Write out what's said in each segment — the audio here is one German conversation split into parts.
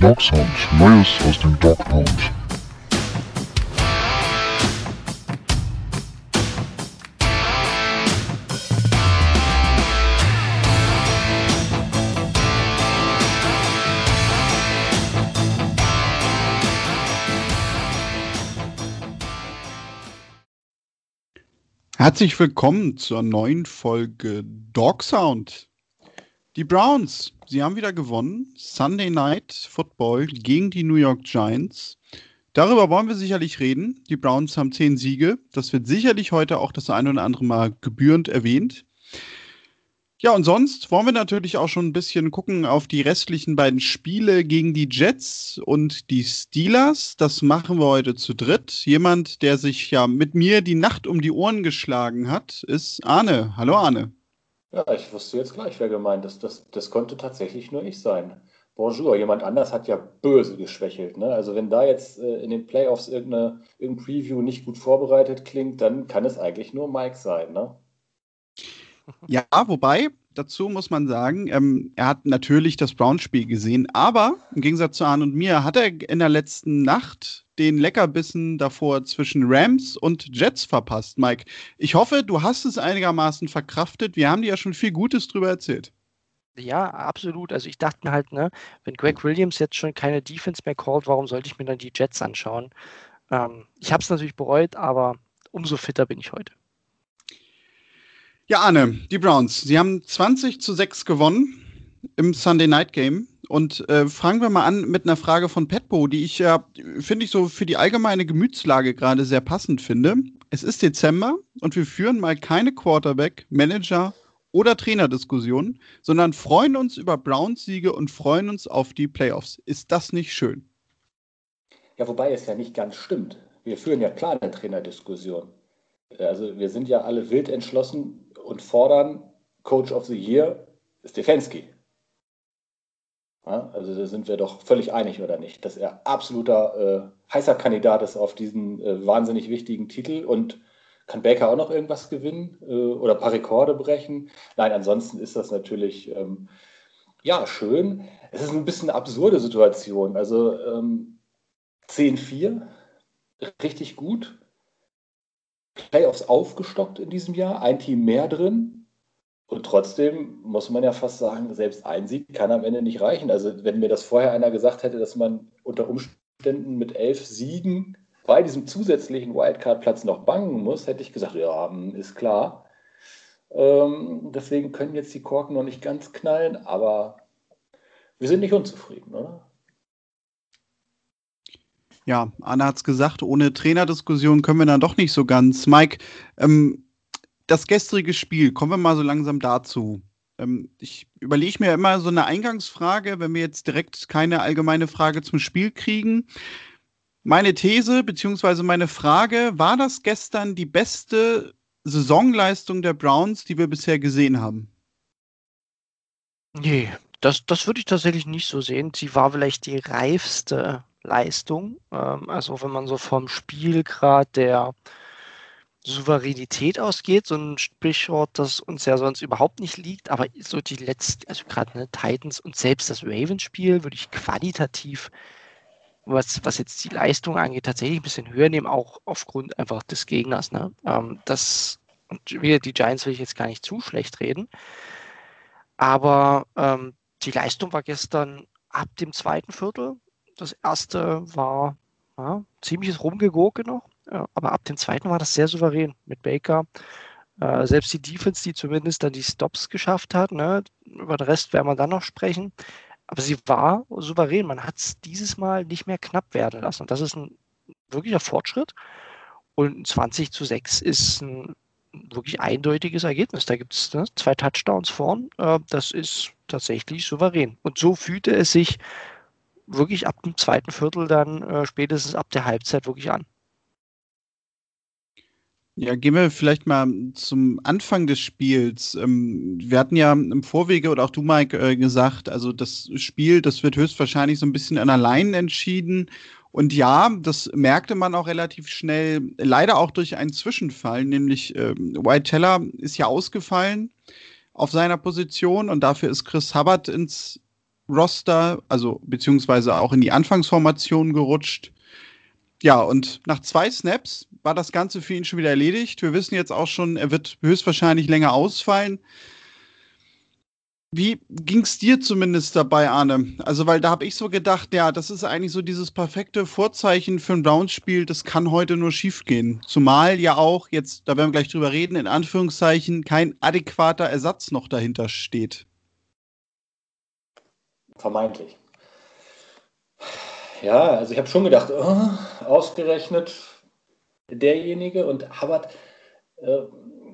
Dog Sound, Neues aus dem Dog Pound. Herzlich willkommen zur neuen Folge Dog Sound. Die Browns, sie haben wieder gewonnen. Sunday Night Football gegen die New York Giants. Darüber wollen wir sicherlich reden. Die Browns haben zehn Siege. Das wird sicherlich heute auch das eine oder andere Mal gebührend erwähnt. Ja, und sonst wollen wir natürlich auch schon ein bisschen gucken auf die restlichen beiden Spiele gegen die Jets und die Steelers. Das machen wir heute zu dritt. Jemand, der sich ja mit mir die Nacht um die Ohren geschlagen hat, ist Arne. Hallo Arne. Ja, ich wusste jetzt gleich, wer gemeint ist. Das, das konnte tatsächlich nur ich sein. Bonjour, jemand anders hat ja böse geschwächelt. Ne? Also wenn da jetzt äh, in den Playoffs irgendeine, irgendein Preview nicht gut vorbereitet klingt, dann kann es eigentlich nur Mike sein. Ne? Ja, wobei, dazu muss man sagen, ähm, er hat natürlich das Brown-Spiel gesehen, aber im Gegensatz zu Arne und mir hat er in der letzten Nacht den Leckerbissen davor zwischen Rams und Jets verpasst. Mike, ich hoffe, du hast es einigermaßen verkraftet. Wir haben dir ja schon viel Gutes drüber erzählt. Ja, absolut. Also ich dachte mir halt, ne, wenn Greg Williams jetzt schon keine Defense mehr callt, warum sollte ich mir dann die Jets anschauen? Ähm, ich habe es natürlich bereut, aber umso fitter bin ich heute. Ja, Arne, die Browns, sie haben 20 zu 6 gewonnen im Sunday Night Game. Und äh, fangen wir mal an mit einer Frage von Petpo, die ich ja, finde ich, so für die allgemeine Gemütslage gerade sehr passend finde. Es ist Dezember und wir führen mal keine Quarterback, Manager oder Trainerdiskussionen, sondern freuen uns über Browns-Siege und freuen uns auf die Playoffs. Ist das nicht schön? Ja, wobei es ja nicht ganz stimmt. Wir führen ja klar eine Trainerdiskussion. Also wir sind ja alle wild entschlossen, und fordern Coach of the Year Stefanski. Ja, also da sind wir doch völlig einig, oder nicht? Dass er absoluter äh, heißer Kandidat ist auf diesen äh, wahnsinnig wichtigen Titel und kann Baker auch noch irgendwas gewinnen äh, oder ein paar Rekorde brechen? Nein, ansonsten ist das natürlich ähm, ja schön. Es ist ein bisschen eine absurde Situation. Also ähm, 10-4, richtig gut. Playoffs aufgestockt in diesem Jahr, ein Team mehr drin. Und trotzdem muss man ja fast sagen, selbst ein Sieg kann am Ende nicht reichen. Also wenn mir das vorher einer gesagt hätte, dass man unter Umständen mit elf Siegen bei diesem zusätzlichen Wildcard-Platz noch bangen muss, hätte ich gesagt, ja, ist klar. Ähm, deswegen können jetzt die Korken noch nicht ganz knallen, aber wir sind nicht unzufrieden, oder? Ja, Anna hat es gesagt, ohne Trainerdiskussion können wir dann doch nicht so ganz. Mike, ähm, das gestrige Spiel, kommen wir mal so langsam dazu. Ähm, ich überlege mir immer so eine Eingangsfrage, wenn wir jetzt direkt keine allgemeine Frage zum Spiel kriegen. Meine These beziehungsweise meine Frage, war das gestern die beste Saisonleistung der Browns, die wir bisher gesehen haben? Nee, das, das würde ich tatsächlich nicht so sehen. Sie war vielleicht die reifste Leistung. Ähm, also wenn man so vom Spielgrad der Souveränität ausgeht, so ein Sprichwort, das uns ja sonst überhaupt nicht liegt, aber so die letzten, also gerade ne, Titans und selbst das Ravens-Spiel würde ich qualitativ, was, was jetzt die Leistung angeht, tatsächlich ein bisschen höher nehmen, auch aufgrund einfach des Gegners. Ne? Ähm, das, und wieder die Giants will ich jetzt gar nicht zu schlecht reden, aber ähm, die Leistung war gestern ab dem zweiten Viertel das erste war ja, ziemliches Rumgegurke noch, aber ab dem zweiten war das sehr souverän mit Baker. Äh, selbst die Defense, die zumindest dann die Stops geschafft hat, ne, über den Rest werden wir dann noch sprechen. Aber sie war souverän. Man hat es dieses Mal nicht mehr knapp werden lassen. Und das ist ein wirklicher Fortschritt. Und 20 zu 6 ist ein wirklich eindeutiges Ergebnis. Da gibt es ne, zwei Touchdowns vorn. Äh, das ist tatsächlich souverän. Und so fühlte es sich wirklich ab dem zweiten Viertel dann äh, spätestens ab der Halbzeit wirklich an. Ja, gehen wir vielleicht mal zum Anfang des Spiels. Ähm, wir hatten ja im Vorwege oder auch du, Mike, äh, gesagt, also das Spiel, das wird höchstwahrscheinlich so ein bisschen an allein entschieden. Und ja, das merkte man auch relativ schnell, leider auch durch einen Zwischenfall, nämlich ähm, White Teller ist ja ausgefallen auf seiner Position und dafür ist Chris Hubbard ins Roster, also beziehungsweise auch in die Anfangsformation gerutscht. Ja, und nach zwei Snaps war das Ganze für ihn schon wieder erledigt. Wir wissen jetzt auch schon, er wird höchstwahrscheinlich länger ausfallen. Wie ging es dir zumindest dabei, Arne? Also, weil da habe ich so gedacht, ja, das ist eigentlich so dieses perfekte Vorzeichen für ein Browns-Spiel, das kann heute nur schiefgehen. Zumal ja auch, jetzt, da werden wir gleich drüber reden, in Anführungszeichen kein adäquater Ersatz noch dahinter steht. Vermeintlich. Ja, also ich habe schon gedacht, oh, ausgerechnet derjenige und Hubbard, äh,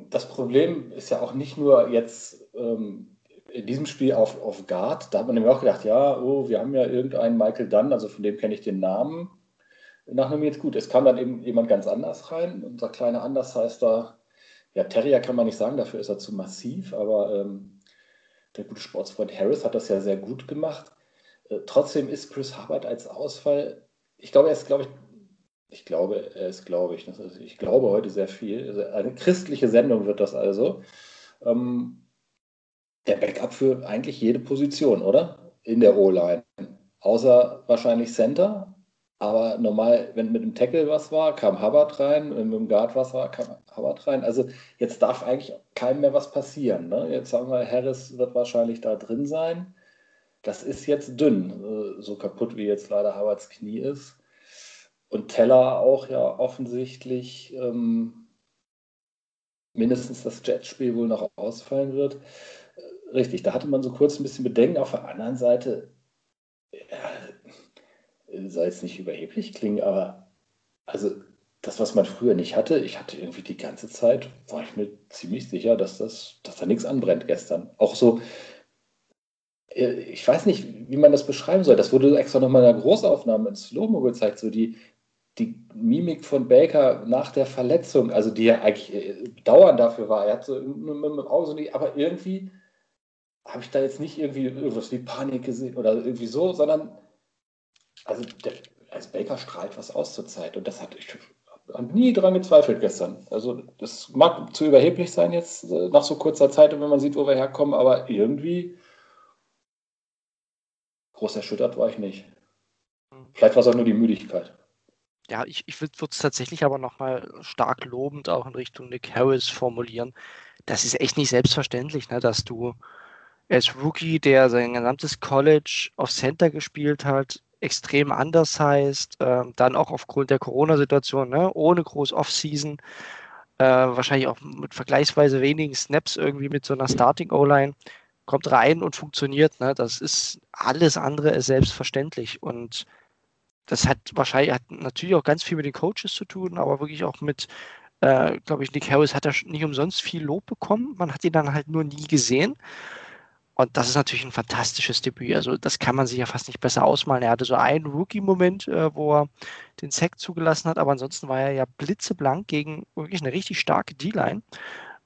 das Problem ist ja auch nicht nur jetzt ähm, in diesem Spiel auf, auf Guard, da hat man nämlich auch gedacht, ja, oh, wir haben ja irgendeinen Michael Dunn, also von dem kenne ich den Namen. Nach einem jetzt gut. Es kam dann eben jemand ganz anders rein. Unser kleiner Anders heißt da, ja, Terrier kann man nicht sagen, dafür ist er zu massiv, aber ähm, der gute Sportsfreund Harris hat das ja sehr gut gemacht. Äh, trotzdem ist Chris Hubbard als Ausfall, ich glaube, er ist, glaube ich, ich glaube, er ist, glaube ich, also ich glaube heute sehr viel. Also eine christliche Sendung wird das also. Ähm, der Backup für eigentlich jede Position, oder? In der O-Line. Außer wahrscheinlich Center. Aber normal, wenn mit dem Tackle was war, kam Hubbard rein. Wenn mit dem Guard was war, kam Hubbard rein. Also jetzt darf eigentlich keinem mehr was passieren. Ne? Jetzt sagen wir, Harris wird wahrscheinlich da drin sein. Das ist jetzt dünn, äh, so kaputt wie jetzt leider Hubbards Knie ist. Und Teller auch ja offensichtlich ähm, mindestens das Jetspiel wohl noch ausfallen wird richtig, da hatte man so kurz ein bisschen Bedenken. Auf der anderen Seite, ja, soll jetzt nicht überheblich klingen, aber also das, was man früher nicht hatte, ich hatte irgendwie die ganze Zeit, war ich mir ziemlich sicher, dass, das, dass da nichts anbrennt gestern. Auch so, äh, ich weiß nicht, wie man das beschreiben soll. Das wurde extra nochmal in einer Großaufnahme in Slow-Mo gezeigt, so die, die Mimik von Baker nach der Verletzung, also die ja eigentlich äh, dauernd dafür war. Er hat so mit dem Auge so nicht, aber irgendwie habe ich da jetzt nicht irgendwie irgendwas wie Panik gesehen oder irgendwie so, sondern also der, als Baker strahlt was aus zur Zeit und das hat ich habe nie dran gezweifelt gestern. Also das mag zu überheblich sein jetzt äh, nach so kurzer Zeit und wenn man sieht, wo wir herkommen, aber irgendwie groß erschüttert war ich nicht. Vielleicht war es auch nur die Müdigkeit. Ja, ich, ich würde es tatsächlich aber nochmal stark lobend auch in Richtung Nick Harris formulieren. Das ist echt nicht selbstverständlich, ne, dass du ist Rookie, der sein gesamtes College auf Center gespielt hat, extrem anders heißt, äh, dann auch aufgrund der Corona-Situation, ne, ohne groß Offseason, äh, wahrscheinlich auch mit vergleichsweise wenigen Snaps irgendwie mit so einer Starting O-Line, kommt rein und funktioniert. Ne? Das ist alles andere ist selbstverständlich und das hat wahrscheinlich hat natürlich auch ganz viel mit den Coaches zu tun, aber wirklich auch mit, äh, glaube ich, Nick Harris hat da nicht umsonst viel Lob bekommen. Man hat ihn dann halt nur nie gesehen. Und das ist natürlich ein fantastisches Debüt. Also das kann man sich ja fast nicht besser ausmalen. Er hatte so einen Rookie-Moment, äh, wo er den Sack zugelassen hat, aber ansonsten war er ja blitzeblank gegen wirklich eine richtig starke D-Line.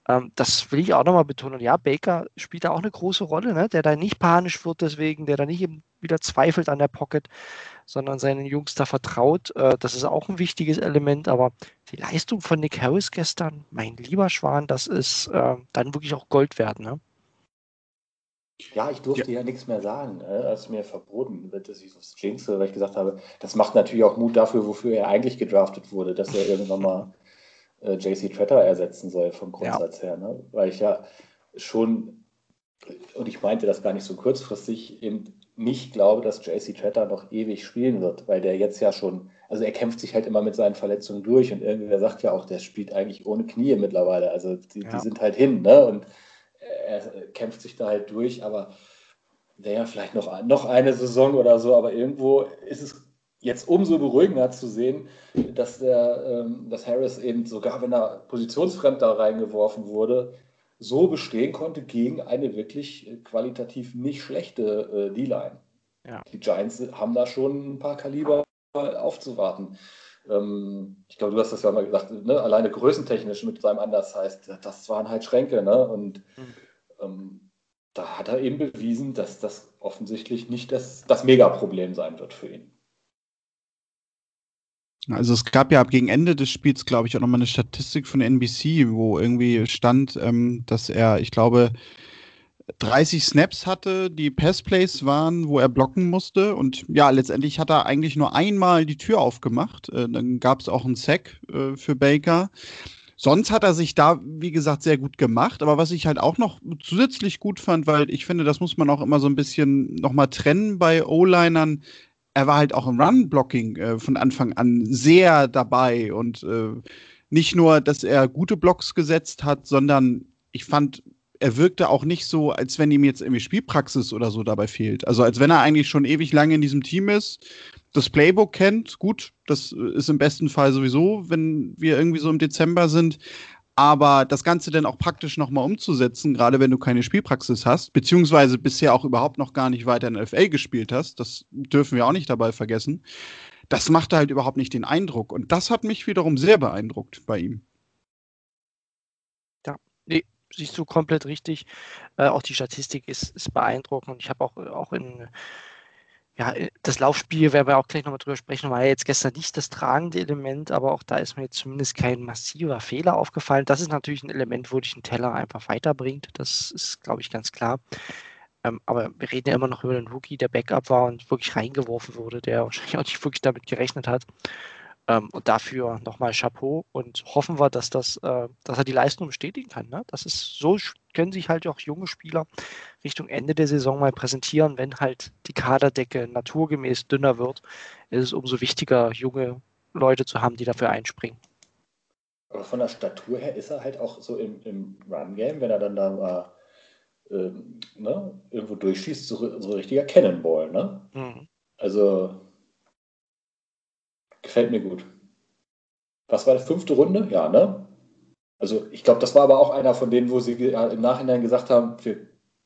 Ähm, das will ich auch nochmal betonen. Und ja, Baker spielt da auch eine große Rolle, ne? der da nicht panisch wird deswegen, der da nicht wieder zweifelt an der Pocket, sondern seinen Jungs da vertraut. Äh, das ist auch ein wichtiges Element. Aber die Leistung von Nick Harris gestern, mein lieber Schwan, das ist äh, dann wirklich auch Gold wert. Ne? Ja, ich durfte ja, ja nichts mehr sagen. Äh, als mir verboten wird, dass ich das jinxe, weil ich gesagt habe, das macht natürlich auch Mut dafür, wofür er eigentlich gedraftet wurde, dass er irgendwann mal äh, JC Tretter ersetzen soll, vom Grundsatz ja. her. Ne? Weil ich ja schon, und ich meinte das gar nicht so kurzfristig, eben nicht glaube, dass JC Tretter noch ewig spielen wird, weil der jetzt ja schon, also er kämpft sich halt immer mit seinen Verletzungen durch und irgendwer sagt ja auch, der spielt eigentlich ohne Knie mittlerweile. Also die, ja. die sind halt hin, ne? Und er kämpft sich da halt durch, aber wäre ja vielleicht noch, noch eine Saison oder so, aber irgendwo ist es jetzt umso beruhigender zu sehen, dass, der, ähm, dass Harris eben sogar, wenn er positionsfremd da reingeworfen wurde, so bestehen konnte gegen eine wirklich qualitativ nicht schlechte äh, D-Line. Ja. Die Giants haben da schon ein paar Kaliber aufzuwarten. Ähm, ich glaube, du hast das ja mal gesagt, ne? alleine größentechnisch mit seinem Anders heißt, das waren halt Schränke. Ne? Und mhm. ähm, da hat er eben bewiesen, dass das offensichtlich nicht das, das Megaproblem sein wird für ihn. Also es gab ja gegen Ende des Spiels, glaube ich, auch nochmal eine Statistik von NBC, wo irgendwie stand, ähm, dass er, ich glaube, 30 Snaps hatte, die Passplays waren, wo er blocken musste. Und ja, letztendlich hat er eigentlich nur einmal die Tür aufgemacht. Äh, dann gab es auch einen Sack äh, für Baker. Sonst hat er sich da, wie gesagt, sehr gut gemacht. Aber was ich halt auch noch zusätzlich gut fand, weil ich finde, das muss man auch immer so ein bisschen nochmal trennen bei O-Linern. Er war halt auch im Run-Blocking äh, von Anfang an sehr dabei und äh, nicht nur, dass er gute Blocks gesetzt hat, sondern ich fand, er wirkte auch nicht so, als wenn ihm jetzt irgendwie Spielpraxis oder so dabei fehlt. Also als wenn er eigentlich schon ewig lange in diesem Team ist, das Playbook kennt. Gut, das ist im besten Fall sowieso, wenn wir irgendwie so im Dezember sind. Aber das Ganze dann auch praktisch nochmal umzusetzen, gerade wenn du keine Spielpraxis hast, beziehungsweise bisher auch überhaupt noch gar nicht weiter in LFA gespielt hast, das dürfen wir auch nicht dabei vergessen, das machte halt überhaupt nicht den Eindruck. Und das hat mich wiederum sehr beeindruckt bei ihm. Siehst du komplett richtig. Äh, auch die Statistik ist, ist beeindruckend. Ich habe auch, auch in ja, äh, das Laufspiel werden wir auch gleich nochmal drüber sprechen, war ja jetzt gestern nicht das tragende Element, aber auch da ist mir jetzt zumindest kein massiver Fehler aufgefallen. Das ist natürlich ein Element, wo dich ein Teller einfach weiterbringt. Das ist, glaube ich, ganz klar. Ähm, aber wir reden ja immer noch über den Rookie, der Backup war und wirklich reingeworfen wurde, der wahrscheinlich auch nicht wirklich damit gerechnet hat. Ähm, und dafür nochmal Chapeau und hoffen wir, dass, das, äh, dass er die Leistung bestätigen kann. Ne? Das ist so, können sich halt auch junge Spieler Richtung Ende der Saison mal präsentieren, wenn halt die Kaderdecke naturgemäß dünner wird, ist es umso wichtiger, junge Leute zu haben, die dafür einspringen. Aber von der Statur her ist er halt auch so im, im Run-Game, wenn er dann da mal ähm, ne, irgendwo durchschießt, so, so richtiger Cannonball. Ne? Mhm. Also Gefällt mir gut. Was war die fünfte Runde? Ja, ne? Also ich glaube, das war aber auch einer von denen, wo sie im Nachhinein gesagt haben,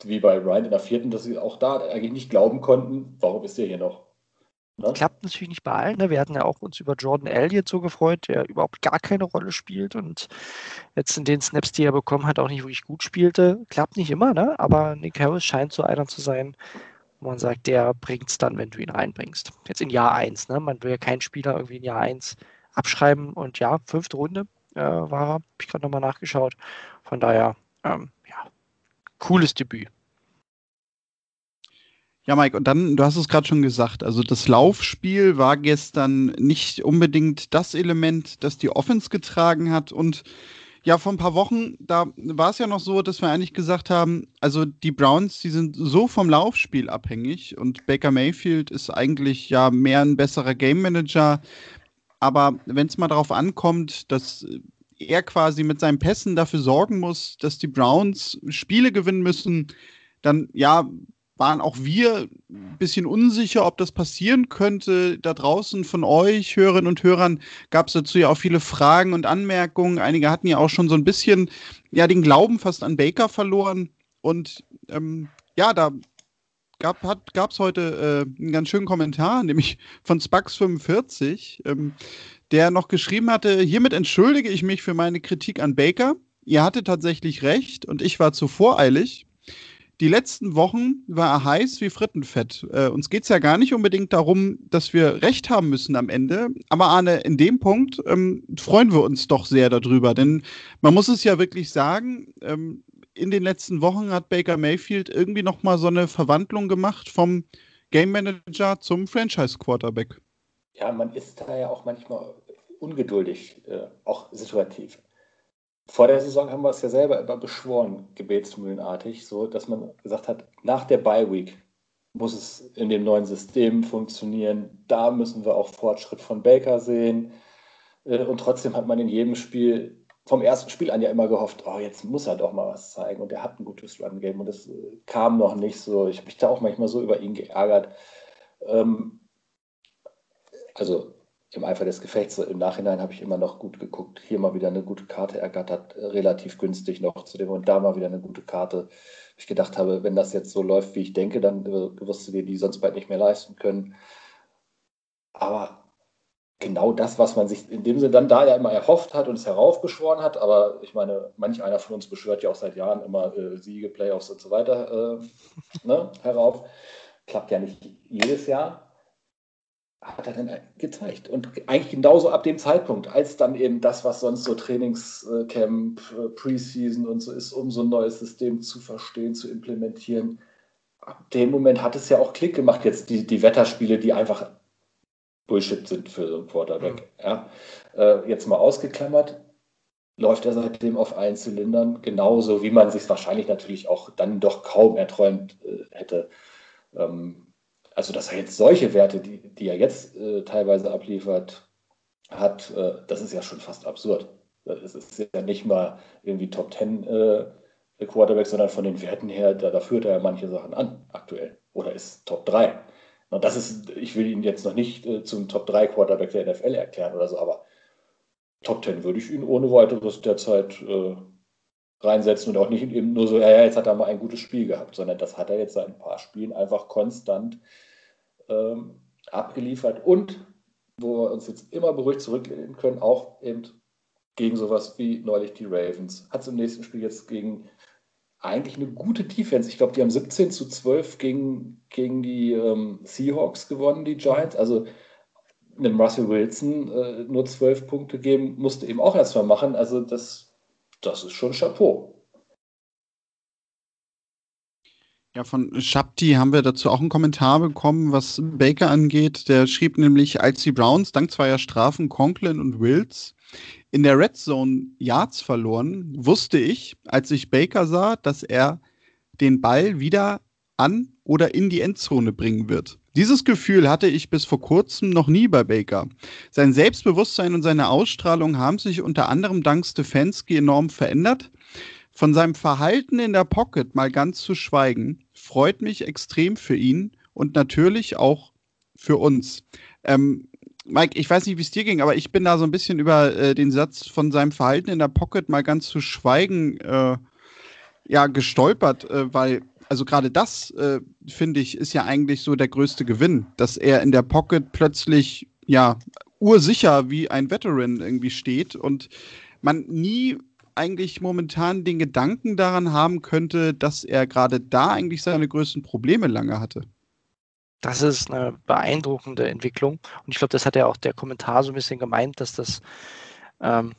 wie bei Ryan in der vierten, dass sie auch da eigentlich nicht glauben konnten, warum ist der hier noch? Ne? Klappt natürlich nicht bei allen. Ne? Wir hatten ja auch uns über Jordan Elliott so gefreut, der überhaupt gar keine Rolle spielt und jetzt in den Snaps, die er bekommen hat, auch nicht wirklich gut spielte. Klappt nicht immer, ne? aber Nick Harris scheint so einer zu sein, wo man sagt, der bringt es dann, wenn du ihn reinbringst. Jetzt in Jahr 1. Ne? Man will ja keinen Spieler irgendwie in Jahr 1 abschreiben. Und ja, fünfte Runde äh, war er, habe ich gerade nochmal nachgeschaut. Von daher, ähm, ja, cooles Debüt. Ja, Mike, und dann, du hast es gerade schon gesagt, also das Laufspiel war gestern nicht unbedingt das Element, das die Offense getragen hat und ja, vor ein paar Wochen, da war es ja noch so, dass wir eigentlich gesagt haben, also die Browns, die sind so vom Laufspiel abhängig und Baker Mayfield ist eigentlich ja mehr ein besserer Game Manager. Aber wenn es mal darauf ankommt, dass er quasi mit seinen Pässen dafür sorgen muss, dass die Browns Spiele gewinnen müssen, dann ja, waren auch wir ein bisschen unsicher, ob das passieren könnte. Da draußen von euch, Hörerinnen und Hörern, gab es dazu ja auch viele Fragen und Anmerkungen. Einige hatten ja auch schon so ein bisschen ja, den Glauben fast an Baker verloren. Und ähm, ja, da gab es heute äh, einen ganz schönen Kommentar, nämlich von Spax45, ähm, der noch geschrieben hatte, hiermit entschuldige ich mich für meine Kritik an Baker. Ihr hattet tatsächlich recht und ich war zu voreilig die letzten Wochen war er heiß wie Frittenfett. Äh, uns geht es ja gar nicht unbedingt darum, dass wir recht haben müssen am Ende. Aber Arne, in dem Punkt ähm, freuen wir uns doch sehr darüber. Denn man muss es ja wirklich sagen, ähm, in den letzten Wochen hat Baker Mayfield irgendwie nochmal so eine Verwandlung gemacht vom Game Manager zum Franchise Quarterback. Ja, man ist da ja auch manchmal ungeduldig, äh, auch situativ vor der Saison haben wir es ja selber immer beschworen, gebetsmühlenartig, so dass man gesagt hat, nach der Bye Week muss es in dem neuen System funktionieren. Da müssen wir auch Fortschritt von Baker sehen. Äh, und trotzdem hat man in jedem Spiel vom ersten Spiel an ja immer gehofft, oh, jetzt muss er doch mal was zeigen. Und er hat ein gutes Run-Game und es äh, kam noch nicht so. Ich habe mich da auch manchmal so über ihn geärgert. Ähm, also im Eifer des Gefechts. Im Nachhinein habe ich immer noch gut geguckt. Hier mal wieder eine gute Karte ergattert, äh, relativ günstig noch zu dem und da mal wieder eine gute Karte. Ich gedacht habe, wenn das jetzt so läuft, wie ich denke, dann äh, wirst du dir die sonst bald nicht mehr leisten können. Aber genau das, was man sich in dem Sinne dann da ja immer erhofft hat und es heraufbeschworen hat, aber ich meine, manch einer von uns beschwört ja auch seit Jahren immer äh, Siege, Playoffs und so weiter äh, ne, herauf. Klappt ja nicht jedes Jahr. Hat er denn gezeigt. Und eigentlich genauso ab dem Zeitpunkt, als dann eben das, was sonst so Trainingscamp, äh, Preseason und so ist, um so ein neues System zu verstehen, zu implementieren. Ab dem Moment hat es ja auch Klick gemacht. Jetzt die, die Wetterspiele, die einfach Bullshit sind für so einen Quarterback. Mhm. Ja. Äh, jetzt mal ausgeklammert, läuft er seitdem auf allen Zylindern, genauso wie man sich wahrscheinlich natürlich auch dann doch kaum erträumt äh, hätte. Ähm, also, dass er jetzt solche Werte, die, die er jetzt äh, teilweise abliefert, hat, äh, das ist ja schon fast absurd. Es ist ja nicht mal irgendwie Top 10 äh, Quarterback, sondern von den Werten her, da, da führt er ja manche Sachen an aktuell oder ist Top 3. Und das ist, ich will ihn jetzt noch nicht äh, zum Top 3 Quarterback der NFL erklären oder so, aber Top 10 würde ich ihn ohne weiteres derzeit äh, reinsetzen und auch nicht eben nur so, ja, ja, jetzt hat er mal ein gutes Spiel gehabt, sondern das hat er jetzt seit ein paar Spielen einfach konstant ähm, abgeliefert und wo wir uns jetzt immer beruhigt zurücklehnen können, auch eben gegen sowas wie neulich die Ravens. Hat es im nächsten Spiel jetzt gegen eigentlich eine gute Defense. Ich glaube, die haben 17 zu 12 gegen, gegen die ähm, Seahawks gewonnen, die Giants. Also einem Russell Wilson äh, nur 12 Punkte geben, musste eben auch erstmal machen. Also das, das ist schon Chapeau. Ja, von Shabti haben wir dazu auch einen Kommentar bekommen, was Baker angeht. Der schrieb nämlich, als die Browns dank zweier Strafen Conklin und Wills in der Red Zone Yards verloren, wusste ich, als ich Baker sah, dass er den Ball wieder an oder in die Endzone bringen wird. Dieses Gefühl hatte ich bis vor kurzem noch nie bei Baker. Sein Selbstbewusstsein und seine Ausstrahlung haben sich unter anderem dank Stefanski enorm verändert. Von seinem Verhalten in der Pocket mal ganz zu schweigen, freut mich extrem für ihn und natürlich auch für uns. Ähm, Mike, ich weiß nicht, wie es dir ging, aber ich bin da so ein bisschen über äh, den Satz von seinem Verhalten in der Pocket mal ganz zu schweigen, äh, ja, gestolpert, äh, weil, also gerade das, äh, finde ich, ist ja eigentlich so der größte Gewinn, dass er in der Pocket plötzlich, ja, ursicher wie ein Veteran irgendwie steht und man nie eigentlich momentan den Gedanken daran haben könnte, dass er gerade da eigentlich seine größten Probleme lange hatte. Das ist eine beeindruckende Entwicklung. Und ich glaube, das hat ja auch der Kommentar so ein bisschen gemeint, dass das ähm,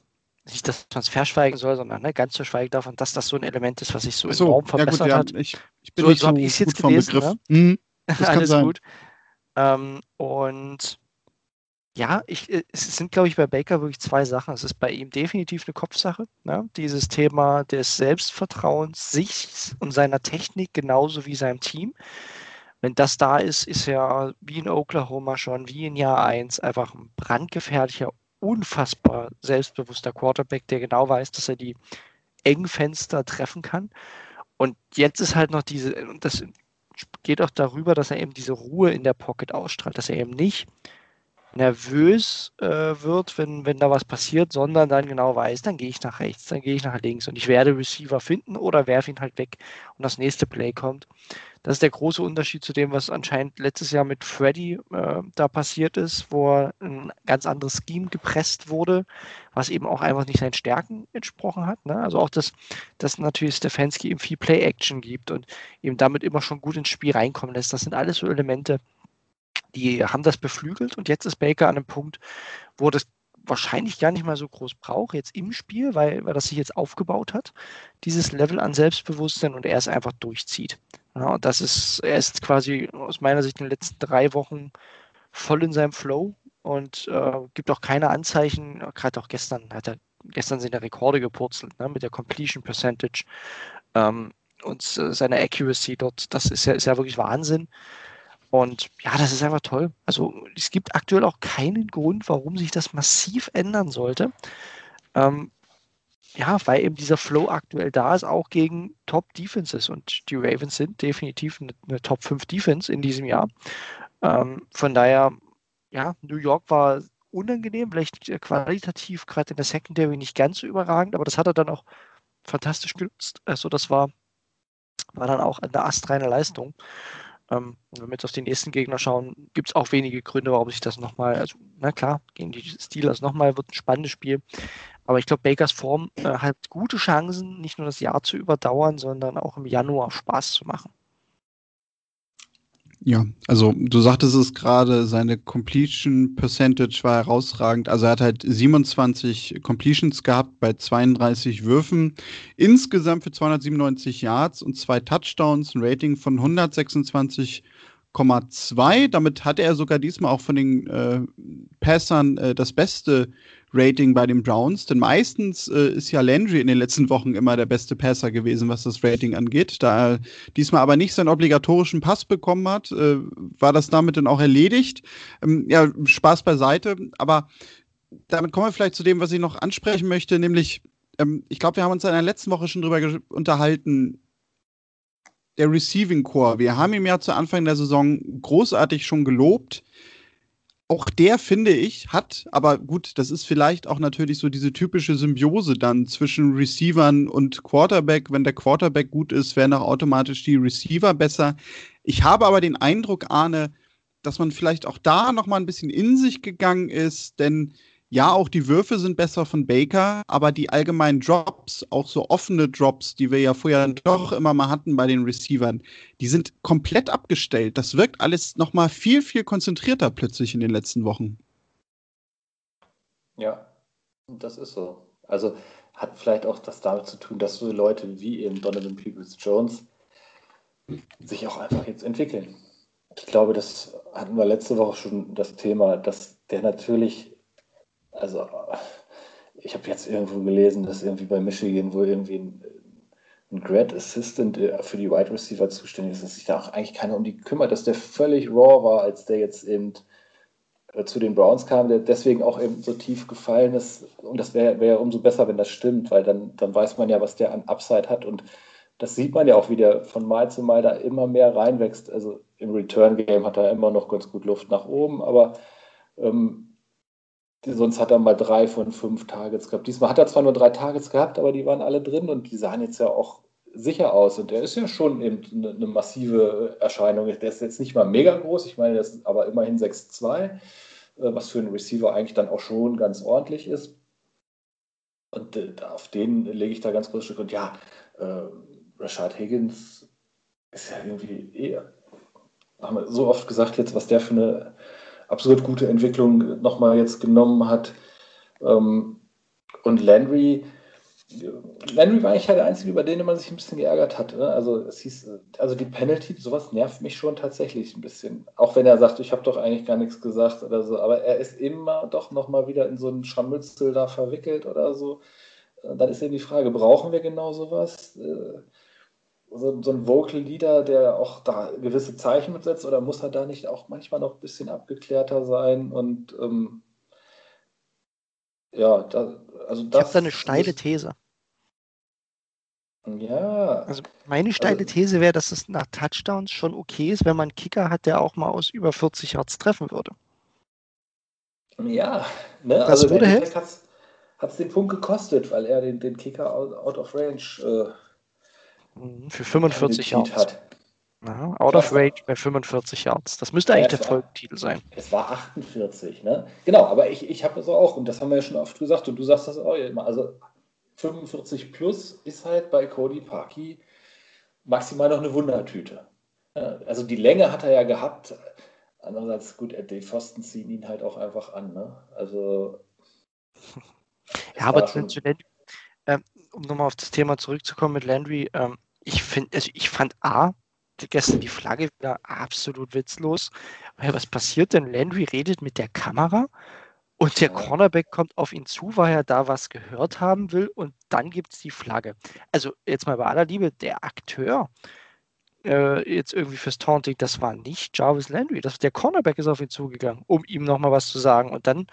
nicht das Transferschweigen soll, sondern ne, ganz zu schweigen davon, dass das so ein Element ist, was sich so, so enorm verbessert ja gut, ja, hat. Ich, ich bin so, nicht so, so habe ich es jetzt gelesen. Ne? Mhm, Alles gut. Ähm, und ja, ich, äh, es sind, glaube ich, bei Baker wirklich zwei Sachen. Es ist bei ihm definitiv eine Kopfsache. Ne? Dieses Thema des Selbstvertrauens, sich und seiner Technik genauso wie seinem Team. Wenn das da ist, ist er wie in Oklahoma schon, wie in Jahr 1, einfach ein brandgefährlicher, unfassbar selbstbewusster Quarterback, der genau weiß, dass er die engen Fenster treffen kann. Und jetzt ist halt noch diese, und das geht auch darüber, dass er eben diese Ruhe in der Pocket ausstrahlt, dass er eben nicht nervös äh, wird, wenn, wenn da was passiert, sondern dann genau weiß, dann gehe ich nach rechts, dann gehe ich nach links und ich werde Receiver finden oder werfe ihn halt weg und das nächste Play kommt. Das ist der große Unterschied zu dem, was anscheinend letztes Jahr mit Freddy äh, da passiert ist, wo ein ganz anderes Scheme gepresst wurde, was eben auch einfach nicht seinen Stärken entsprochen hat. Ne? Also auch, dass, dass natürlich Stefanski ihm viel Play-Action gibt und eben damit immer schon gut ins Spiel reinkommen lässt. Das sind alles so Elemente, die haben das beflügelt und jetzt ist Baker an einem Punkt, wo das wahrscheinlich gar nicht mal so groß braucht jetzt im Spiel, weil, weil das sich jetzt aufgebaut hat, dieses Level an Selbstbewusstsein und er es einfach durchzieht. Ja, und das ist, er ist quasi aus meiner Sicht in den letzten drei Wochen voll in seinem Flow und äh, gibt auch keine Anzeichen, gerade auch gestern hat er, gestern sind ja Rekorde gepurzelt, ne, mit der Completion Percentage ähm, und seine Accuracy dort, das ist ja, ist ja wirklich Wahnsinn. Und ja, das ist einfach toll. Also es gibt aktuell auch keinen Grund, warum sich das massiv ändern sollte. Ähm, ja, weil eben dieser Flow aktuell da ist, auch gegen Top-Defenses. Und die Ravens sind definitiv eine, eine Top-5-Defense in diesem Jahr. Ähm, von daher, ja, New York war unangenehm, vielleicht qualitativ gerade in der Secondary nicht ganz so überragend, aber das hat er dann auch fantastisch genutzt. Also das war, war dann auch eine astreine Leistung. Ähm, wenn wir jetzt auf den nächsten Gegner schauen, gibt es auch wenige Gründe, warum sich das nochmal, also na klar, gegen die Steelers nochmal wird ein spannendes Spiel. Aber ich glaube, Bakers Form äh, hat gute Chancen, nicht nur das Jahr zu überdauern, sondern auch im Januar Spaß zu machen. Ja, also du sagtest es gerade, seine Completion Percentage war herausragend. Also er hat halt 27 Completions gehabt bei 32 Würfen. Insgesamt für 297 Yards und zwei Touchdowns, ein Rating von 126,2. Damit hatte er sogar diesmal auch von den äh, Passern äh, das beste Rating bei den Browns, denn meistens äh, ist ja Landry in den letzten Wochen immer der beste Passer gewesen, was das Rating angeht. Da er diesmal aber nicht seinen obligatorischen Pass bekommen hat, äh, war das damit dann auch erledigt. Ähm, ja, Spaß beiseite, aber damit kommen wir vielleicht zu dem, was ich noch ansprechen möchte, nämlich, ähm, ich glaube, wir haben uns in der letzten Woche schon drüber unterhalten, der Receiving Core. Wir haben ihn ja zu Anfang der Saison großartig schon gelobt auch der, finde ich, hat, aber gut, das ist vielleicht auch natürlich so diese typische Symbiose dann zwischen Receivern und Quarterback. Wenn der Quarterback gut ist, werden auch automatisch die Receiver besser. Ich habe aber den Eindruck, Arne, dass man vielleicht auch da nochmal ein bisschen in sich gegangen ist, denn ja, auch die Würfe sind besser von Baker, aber die allgemeinen Drops, auch so offene Drops, die wir ja vorher doch immer mal hatten bei den Receivern, die sind komplett abgestellt. Das wirkt alles nochmal viel, viel konzentrierter plötzlich in den letzten Wochen. Ja, das ist so. Also hat vielleicht auch das damit zu tun, dass so Leute wie eben Donovan Peoples Jones sich auch einfach jetzt entwickeln. Ich glaube, das hatten wir letzte Woche schon das Thema, dass der natürlich also ich habe jetzt irgendwo gelesen, dass irgendwie bei Michigan wohl irgendwie ein, ein Grad Assistant für die Wide Receiver zuständig ist, dass sich da auch eigentlich keiner um die kümmert, dass der völlig raw war, als der jetzt eben äh, zu den Browns kam, der deswegen auch eben so tief gefallen ist. Und das wäre wär umso besser, wenn das stimmt, weil dann, dann weiß man ja, was der an Upside hat. Und das sieht man ja auch wieder von Mal zu Mal da immer mehr reinwächst. Also im Return-Game hat er immer noch ganz gut Luft nach oben, aber ähm, Sonst hat er mal drei von fünf Targets gehabt. Diesmal hat er zwar nur drei Targets gehabt, aber die waren alle drin und die sahen jetzt ja auch sicher aus. Und er ist ja schon eben eine, eine massive Erscheinung. Der ist jetzt nicht mal mega groß, ich meine, das ist aber immerhin 6'2, äh, was für einen Receiver eigentlich dann auch schon ganz ordentlich ist. Und äh, auf den lege ich da ganz großes Stück. Und ja, äh, Rashad Higgins ist ja irgendwie eher, haben wir so oft gesagt jetzt, was der für eine absolut gute Entwicklung nochmal jetzt genommen hat. Ähm, und Landry, Landry war eigentlich ja der Einzige, über den man sich ein bisschen geärgert hat. Ne? Also es hieß, also die Penalty, sowas nervt mich schon tatsächlich ein bisschen. Auch wenn er sagt, ich habe doch eigentlich gar nichts gesagt oder so, aber er ist immer doch nochmal wieder in so einen Scharmützel da verwickelt oder so. Dann ist eben die Frage, brauchen wir genau sowas? Äh, so, so ein Vocal Leader, der auch da gewisse Zeichen mitsetzt, oder muss er da nicht auch manchmal noch ein bisschen abgeklärter sein? Und ähm, ja, da, also das. Ich habe da eine steile These. Ja. Also meine steile also, These wäre, dass es nach Touchdowns schon okay ist, wenn man einen Kicker hat, der auch mal aus über 40 Yards treffen würde. Ja, ne? das also würde helfen. Hat es den Punkt gekostet, weil er den, den Kicker out, out of range äh, für 45 Yards. Hat. Ja, out of range bei 45 Yards. Das müsste eigentlich ja, der Folgentitel sein. Es war 48, ne? Genau, aber ich, ich habe das auch, und das haben wir ja schon oft gesagt, und du sagst das auch immer. Also 45 plus ist halt bei Cody Parkey maximal noch eine Wundertüte. Also die Länge hat er ja gehabt. Andererseits, gut, die Pfosten ziehen ihn halt auch einfach an. Ne? Also. Ja, aber zu, zu äh, um nochmal auf das Thema zurückzukommen mit Landry, ähm, ich finde, also ich fand A, gestern die Flagge wieder absolut witzlos. Was passiert denn? Landry redet mit der Kamera und der Cornerback kommt auf ihn zu, weil er da was gehört haben will und dann gibt es die Flagge. Also jetzt mal bei aller Liebe, der Akteur äh, jetzt irgendwie fürs Taunting, das war nicht Jarvis Landry. Das, der Cornerback ist auf ihn zugegangen, um ihm nochmal was zu sagen. Und dann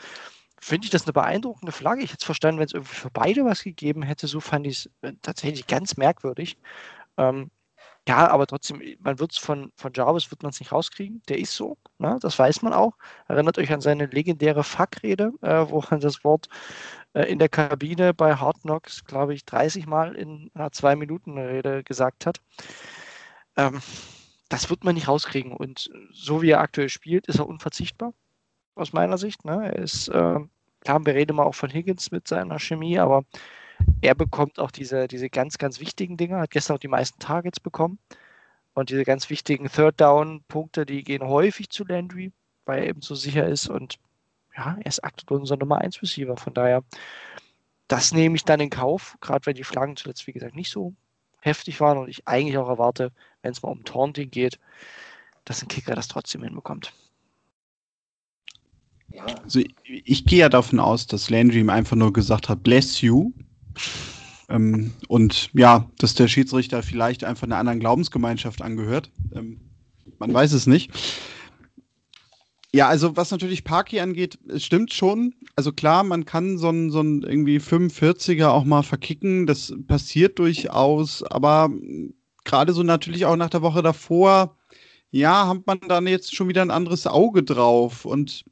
finde ich das eine beeindruckende Flagge. Ich hätte es verstanden, wenn es irgendwie für beide was gegeben hätte. So fand ich es äh, tatsächlich ganz merkwürdig. Ähm, ja, aber trotzdem, man wird es von, von Jarvis wird man es nicht rauskriegen. Der ist so, ne? das weiß man auch. Erinnert euch an seine legendäre Fuck-Rede, äh, wo er das Wort äh, in der Kabine bei Hard Knocks, glaube ich, 30 Mal in einer Zwei-Minuten-Rede gesagt hat. Ähm, das wird man nicht rauskriegen. Und so wie er aktuell spielt, ist er unverzichtbar, aus meiner Sicht. Ne? Er ist, äh, klar, wir reden mal auch von Higgins mit seiner Chemie, aber er bekommt auch diese, diese ganz, ganz wichtigen Dinge, hat gestern auch die meisten Targets bekommen. Und diese ganz wichtigen Third-Down-Punkte, die gehen häufig zu Landry, weil er eben so sicher ist. Und ja, er ist aktuell unser Nummer 1 Receiver. Von daher, das nehme ich dann in Kauf, gerade wenn die Flaggen zuletzt, wie gesagt, nicht so heftig waren und ich eigentlich auch erwarte, wenn es mal um Taunting geht, dass ein Kicker das trotzdem hinbekommt. Also ich, ich gehe ja davon aus, dass Landry ihm einfach nur gesagt hat, bless you. Ähm, und ja, dass der Schiedsrichter vielleicht einfach einer anderen Glaubensgemeinschaft angehört. Ähm, man weiß es nicht. Ja, also was natürlich Parky angeht, es stimmt schon. Also klar, man kann so einen so irgendwie 45er auch mal verkicken. Das passiert durchaus. Aber gerade so natürlich auch nach der Woche davor, ja, hat man dann jetzt schon wieder ein anderes Auge drauf. Und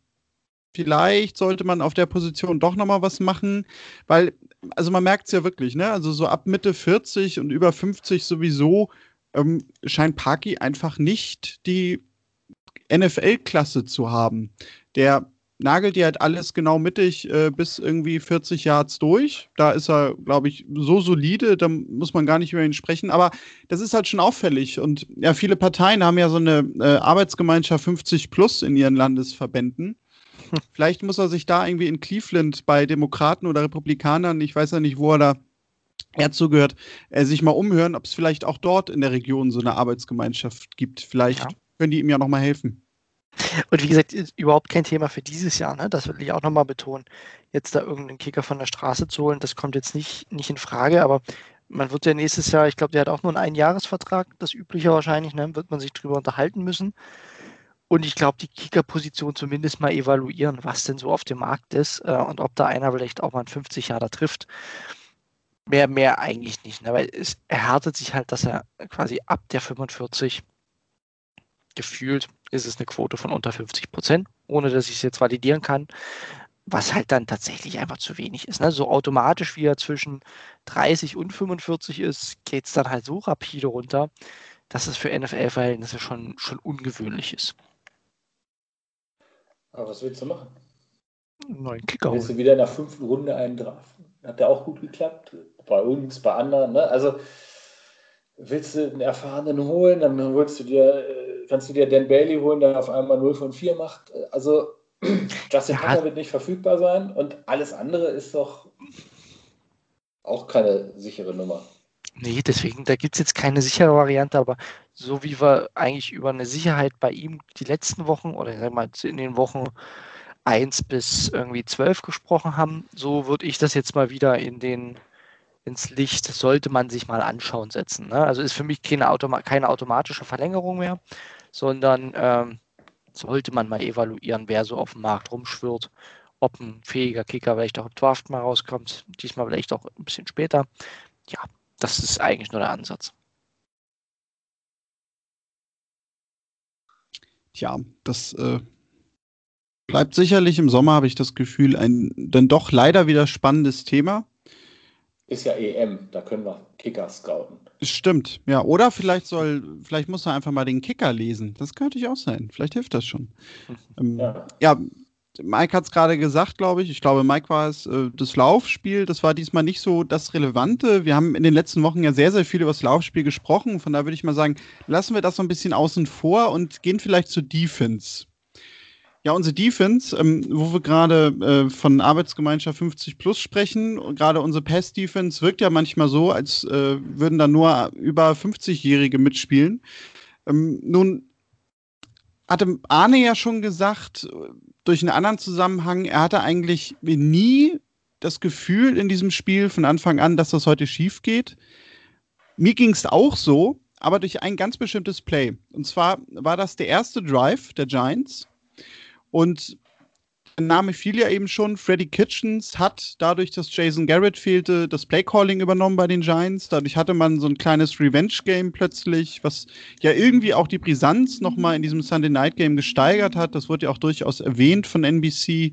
vielleicht sollte man auf der Position doch nochmal was machen, weil, also man merkt es ja wirklich, ne? Also so ab Mitte 40 und über 50 sowieso ähm, scheint Parky einfach nicht die NFL-Klasse zu haben. Der nagelt dir halt alles genau mittig äh, bis irgendwie 40 Yards durch. Da ist er, glaube ich, so solide, da muss man gar nicht über ihn sprechen. Aber das ist halt schon auffällig. Und ja, viele Parteien haben ja so eine äh, Arbeitsgemeinschaft 50 plus in ihren Landesverbänden. Vielleicht muss er sich da irgendwie in Cleveland bei Demokraten oder Republikanern, ich weiß ja nicht, wo er da er zugehört, äh, sich mal umhören, ob es vielleicht auch dort in der Region so eine Arbeitsgemeinschaft gibt. Vielleicht ja. können die ihm ja nochmal helfen. Und wie gesagt, ist überhaupt kein Thema für dieses Jahr, ne? das will ich auch nochmal betonen. Jetzt da irgendeinen Kicker von der Straße zu holen, das kommt jetzt nicht, nicht in Frage, aber man wird ja nächstes Jahr, ich glaube, der hat auch nur einen Einjahresvertrag, das übliche wahrscheinlich, ne? wird man sich drüber unterhalten müssen. Und ich glaube, die Kicker-Position zumindest mal evaluieren, was denn so auf dem Markt ist äh, und ob da einer vielleicht auch mal ein 50 Jahre trifft. Mehr, mehr eigentlich nicht, ne? weil es erhärtet sich halt, dass er quasi ab der 45 gefühlt ist es eine Quote von unter 50 Prozent, ohne dass ich es jetzt validieren kann, was halt dann tatsächlich einfach zu wenig ist. Ne? So automatisch, wie er zwischen 30 und 45 ist, geht es dann halt so rapide runter, dass es für NFL-Verhältnisse schon, schon ungewöhnlich ist. Aber was willst du machen? Einen neuen Kicker. Willst du wieder in der fünften Runde einen draften? Hat der auch gut geklappt? Bei uns, bei anderen. Ne? Also willst du einen erfahrenen holen, dann holst du dir, äh, kannst du dir Dan Bailey holen, der auf einmal 0 von 4 macht. Also Justin ja. Tucker wird nicht verfügbar sein und alles andere ist doch auch keine sichere Nummer. Nee, deswegen, da gibt es jetzt keine sichere Variante, aber so wie wir eigentlich über eine Sicherheit bei ihm die letzten Wochen oder ich sag mal in den Wochen 1 bis irgendwie 12 gesprochen haben, so würde ich das jetzt mal wieder in den ins Licht, sollte man sich mal anschauen setzen. Ne? Also ist für mich keine, Automa keine automatische Verlängerung mehr, sondern ähm, sollte man mal evaluieren, wer so auf dem Markt rumschwirrt, ob ein fähiger Kicker vielleicht auch im Draft mal rauskommt, diesmal vielleicht auch ein bisschen später. Ja, das ist eigentlich nur der Ansatz. Tja, das äh, bleibt sicherlich im Sommer, habe ich das Gefühl, ein dann doch leider wieder spannendes Thema. Ist ja EM, da können wir Kicker scouten. Stimmt, ja. Oder vielleicht soll, vielleicht muss er einfach mal den Kicker lesen. Das könnte ich auch sein. Vielleicht hilft das schon. Ähm, ja. ja, Mike hat es gerade gesagt, glaube ich. Ich glaube, Mike war es, äh, das Laufspiel, das war diesmal nicht so das Relevante. Wir haben in den letzten Wochen ja sehr, sehr viel über das Laufspiel gesprochen. Von daher würde ich mal sagen, lassen wir das so ein bisschen außen vor und gehen vielleicht zur Defense. Ja, unsere Defense, ähm, wo wir gerade äh, von Arbeitsgemeinschaft 50 plus sprechen, gerade unsere Pass-Defense wirkt ja manchmal so, als äh, würden da nur über 50-Jährige mitspielen. Ähm, nun hatte Arne ja schon gesagt, durch einen anderen Zusammenhang, er hatte eigentlich nie das Gefühl in diesem Spiel von Anfang an, dass das heute schief geht. Mir ging es auch so, aber durch ein ganz bestimmtes Play. Und zwar war das der erste Drive der Giants. Und der Name fiel ja eben schon. Freddy Kitchens hat dadurch, dass Jason Garrett fehlte, das Playcalling übernommen bei den Giants. Dadurch hatte man so ein kleines Revenge-Game plötzlich, was ja irgendwie auch die Brisanz nochmal in diesem Sunday Night Game gesteigert hat. Das wurde ja auch durchaus erwähnt von NBC.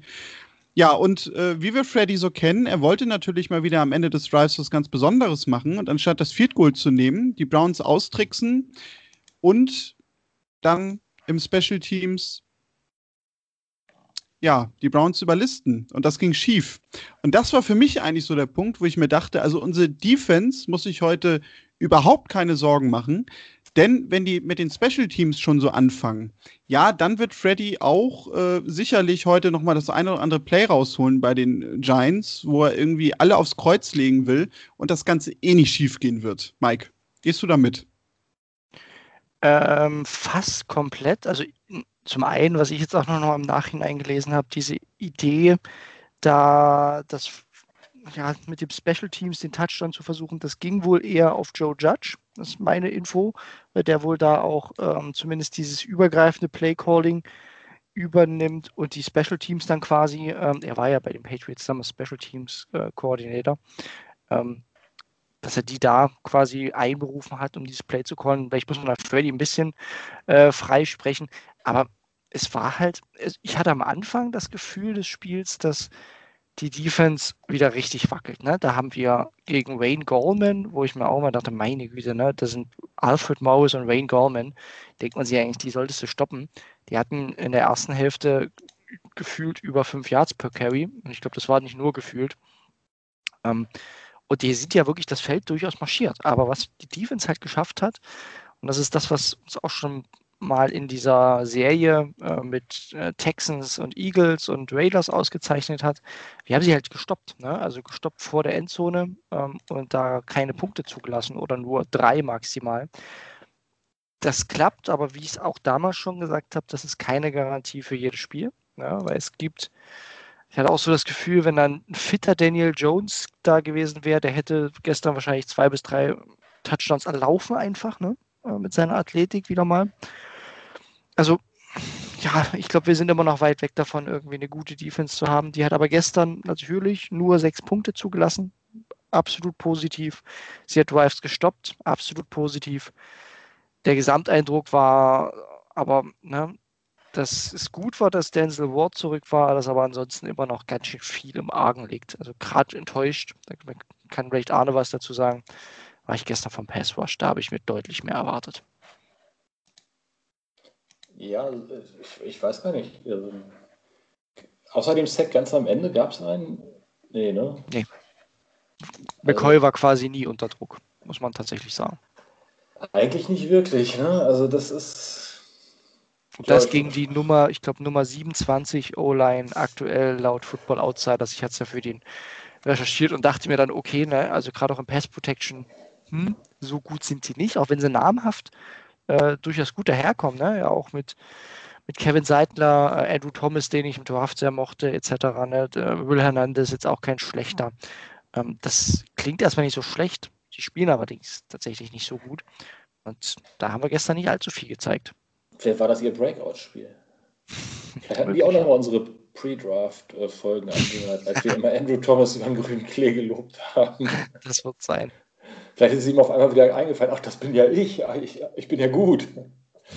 Ja, und äh, wie wir Freddy so kennen, er wollte natürlich mal wieder am Ende des Drives was ganz Besonderes machen und anstatt das Field Goal zu nehmen, die Browns austricksen und dann im Special Teams ja, die Browns überlisten. Und das ging schief. Und das war für mich eigentlich so der Punkt, wo ich mir dachte, also unsere Defense muss sich heute überhaupt keine Sorgen machen, Denn wenn die mit den Special Teams schon so anfangen, ja, dann wird Freddy auch äh, sicherlich heute nochmal das eine oder andere Play rausholen bei den Giants, wo er irgendwie alle aufs Kreuz legen will und das Ganze eh nicht schief gehen wird. Mike, gehst du da mit? Ähm, fast komplett. Also zum einen, was ich jetzt auch noch im Nachhinein gelesen habe, diese Idee, da das ja, mit dem Special Teams den Touchdown zu versuchen, das ging wohl eher auf Joe Judge. Das ist meine Info, der wohl da auch ähm, zumindest dieses übergreifende Play Calling übernimmt und die Special Teams dann quasi, ähm, er war ja bei den Patriots damals Special Teams äh, Coordinator, ähm, dass er die da quasi einberufen hat, um dieses Play zu callen. Vielleicht muss man da Freddy ein bisschen äh, freisprechen, aber es war halt, ich hatte am Anfang das Gefühl des Spiels, dass die Defense wieder richtig wackelt. Ne? Da haben wir gegen Wayne Gallman, wo ich mir auch mal dachte, meine Güte, ne? das sind Alfred Morris und Wayne Gallman. Denkt man sich eigentlich, die solltest du stoppen. Die hatten in der ersten Hälfte gefühlt über fünf Yards per Carry. Und ich glaube, das war nicht nur gefühlt. Ähm, und die sind ja wirklich das Feld durchaus marschiert. Aber was die Defense halt geschafft hat, und das ist das, was uns auch schon mal in dieser Serie äh, mit äh, Texans und Eagles und Raiders ausgezeichnet hat. Wir haben sie halt gestoppt, ne? also gestoppt vor der Endzone ähm, und da keine Punkte zugelassen oder nur drei maximal. Das klappt, aber wie ich es auch damals schon gesagt habe, das ist keine Garantie für jedes Spiel, ne? weil es gibt, ich hatte auch so das Gefühl, wenn dann ein fitter Daniel Jones da gewesen wäre, der hätte gestern wahrscheinlich zwei bis drei Touchdowns erlaufen einfach, ne? Äh, mit seiner Athletik wieder mal also ja, ich glaube, wir sind immer noch weit weg davon, irgendwie eine gute Defense zu haben. Die hat aber gestern natürlich nur sechs Punkte zugelassen. Absolut positiv. Sie hat Drives gestoppt. Absolut positiv. Der Gesamteindruck war aber, ne, dass es gut war, dass Denzel Ward zurück war, dass aber ansonsten immer noch ganz schön viel im Argen liegt. Also gerade enttäuscht, da kann vielleicht Arne was dazu sagen, war ich gestern vom Pass Rush. Da habe ich mir deutlich mehr erwartet. Ja, ich, ich weiß gar nicht. Also, außer dem Set ganz am Ende gab es einen. Nee, ne? Nee. McCoy also, war quasi nie unter Druck, muss man tatsächlich sagen. Eigentlich nicht wirklich, ne? Also das ist. Und das gegen die Nummer, ich glaube Nummer 27 O-Line aktuell laut Football Outsiders. Ich hatte es ja für den recherchiert und dachte mir dann, okay, ne, also gerade auch im Pass Protection, hm, so gut sind sie nicht, auch wenn sie namhaft äh, durchaus gut daherkommen. Ne? Ja, auch mit, mit Kevin Seidler, äh, Andrew Thomas, den ich im Draft sehr mochte, etc. Ne? Will Hernandez jetzt auch kein schlechter. Ähm, das klingt erstmal nicht so schlecht. Die spielen allerdings tatsächlich nicht so gut. Und da haben wir gestern nicht allzu viel gezeigt. Vielleicht war das ihr Breakout-Spiel. Hatten die auch noch mal unsere Pre-Draft-Folgen angehört, als wir immer Andrew Thomas über den grünen Klee gelobt haben. Das wird sein. Vielleicht ist ihm auf einmal wieder eingefallen, ach, das bin ja ich, ich, ich bin ja gut.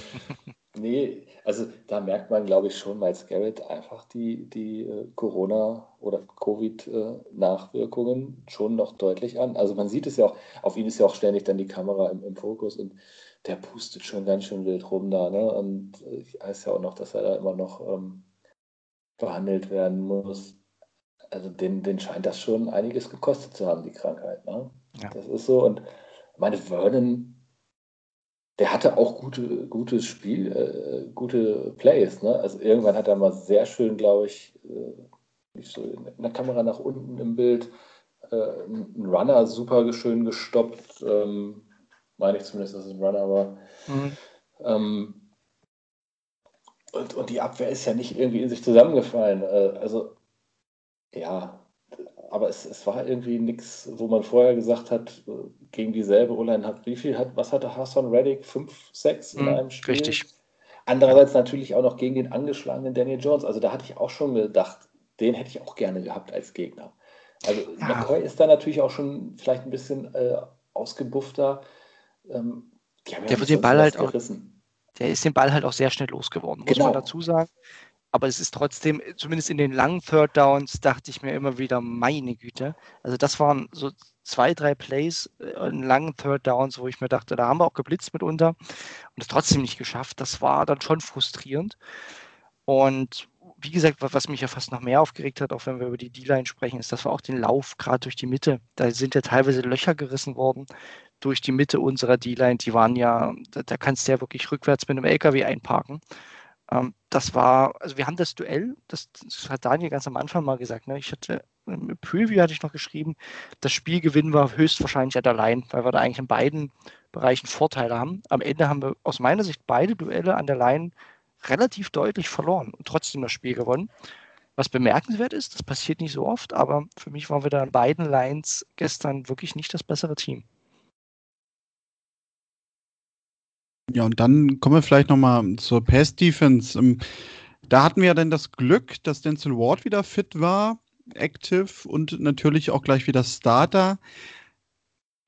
nee, also da merkt man, glaube ich, schon Miles Garrett einfach die, die äh, Corona- oder Covid-Nachwirkungen schon noch deutlich an. Also man sieht es ja auch, auf ihn ist ja auch ständig dann die Kamera im, im Fokus und der pustet schon ganz schön wild rum da. Ne? Und ich weiß ja auch noch, dass er da immer noch ähm, behandelt werden muss. Also den, den scheint das schon einiges gekostet zu haben, die Krankheit. Ne? Ja. Das ist so. Und meine Vernon, der hatte auch gute, gutes Spiel, äh, gute Plays. Ne? Also irgendwann hat er mal sehr schön, glaube ich, äh, so in der Kamera nach unten im Bild, äh, einen Runner super schön gestoppt. Ähm, meine ich zumindest, dass es ein Runner war. Mhm. Ähm, und, und die Abwehr ist ja nicht irgendwie in sich zusammengefallen. Äh, also, ja, aber es, es war irgendwie nichts, wo man vorher gesagt hat, gegen dieselbe O-Line hat, wie viel hat, was hatte Hassan Reddick? 5, 6 in mhm, einem Spiel? Richtig. Andererseits natürlich auch noch gegen den angeschlagenen Daniel Jones. Also da hatte ich auch schon gedacht, den hätte ich auch gerne gehabt als Gegner. Also ja. McCoy ist da natürlich auch schon vielleicht ein bisschen äh, ausgebuffter. Ähm, der wird den Ball halt auch, der ist den Ball halt auch sehr schnell losgeworden, muss genau. man dazu sagen. Aber es ist trotzdem, zumindest in den langen Third Downs, dachte ich mir immer wieder, meine Güte. Also das waren so zwei, drei Plays äh, in langen Third Downs, wo ich mir dachte, da haben wir auch geblitzt mitunter und es trotzdem nicht geschafft. Das war dann schon frustrierend. Und wie gesagt, was mich ja fast noch mehr aufgeregt hat, auch wenn wir über die D-Line sprechen, ist, dass wir auch den Lauf gerade durch die Mitte, da sind ja teilweise Löcher gerissen worden durch die Mitte unserer D-Line. Die waren ja, da, da, kannst du ja wirklich rückwärts mit einem LKW einparken. Ähm, das war, also wir haben das Duell, das, das, hat Daniel ganz am Anfang mal gesagt, ne? ich hatte im Preview hatte ich noch geschrieben, das Spiel gewinnen wir höchstwahrscheinlich at der Line, weil wir da eigentlich in beiden Bereichen Vorteile haben. Am Ende haben wir aus meiner Sicht beide Duelle an der Line relativ deutlich verloren und trotzdem das Spiel gewonnen. Was bemerkenswert ist, das passiert nicht so oft, aber für mich waren wir da an beiden Lines gestern wirklich nicht das bessere Team. Ja, und dann kommen wir vielleicht nochmal zur Pass-Defense. Ähm, da hatten wir ja dann das Glück, dass Denzel Ward wieder fit war, active und natürlich auch gleich wieder Starter.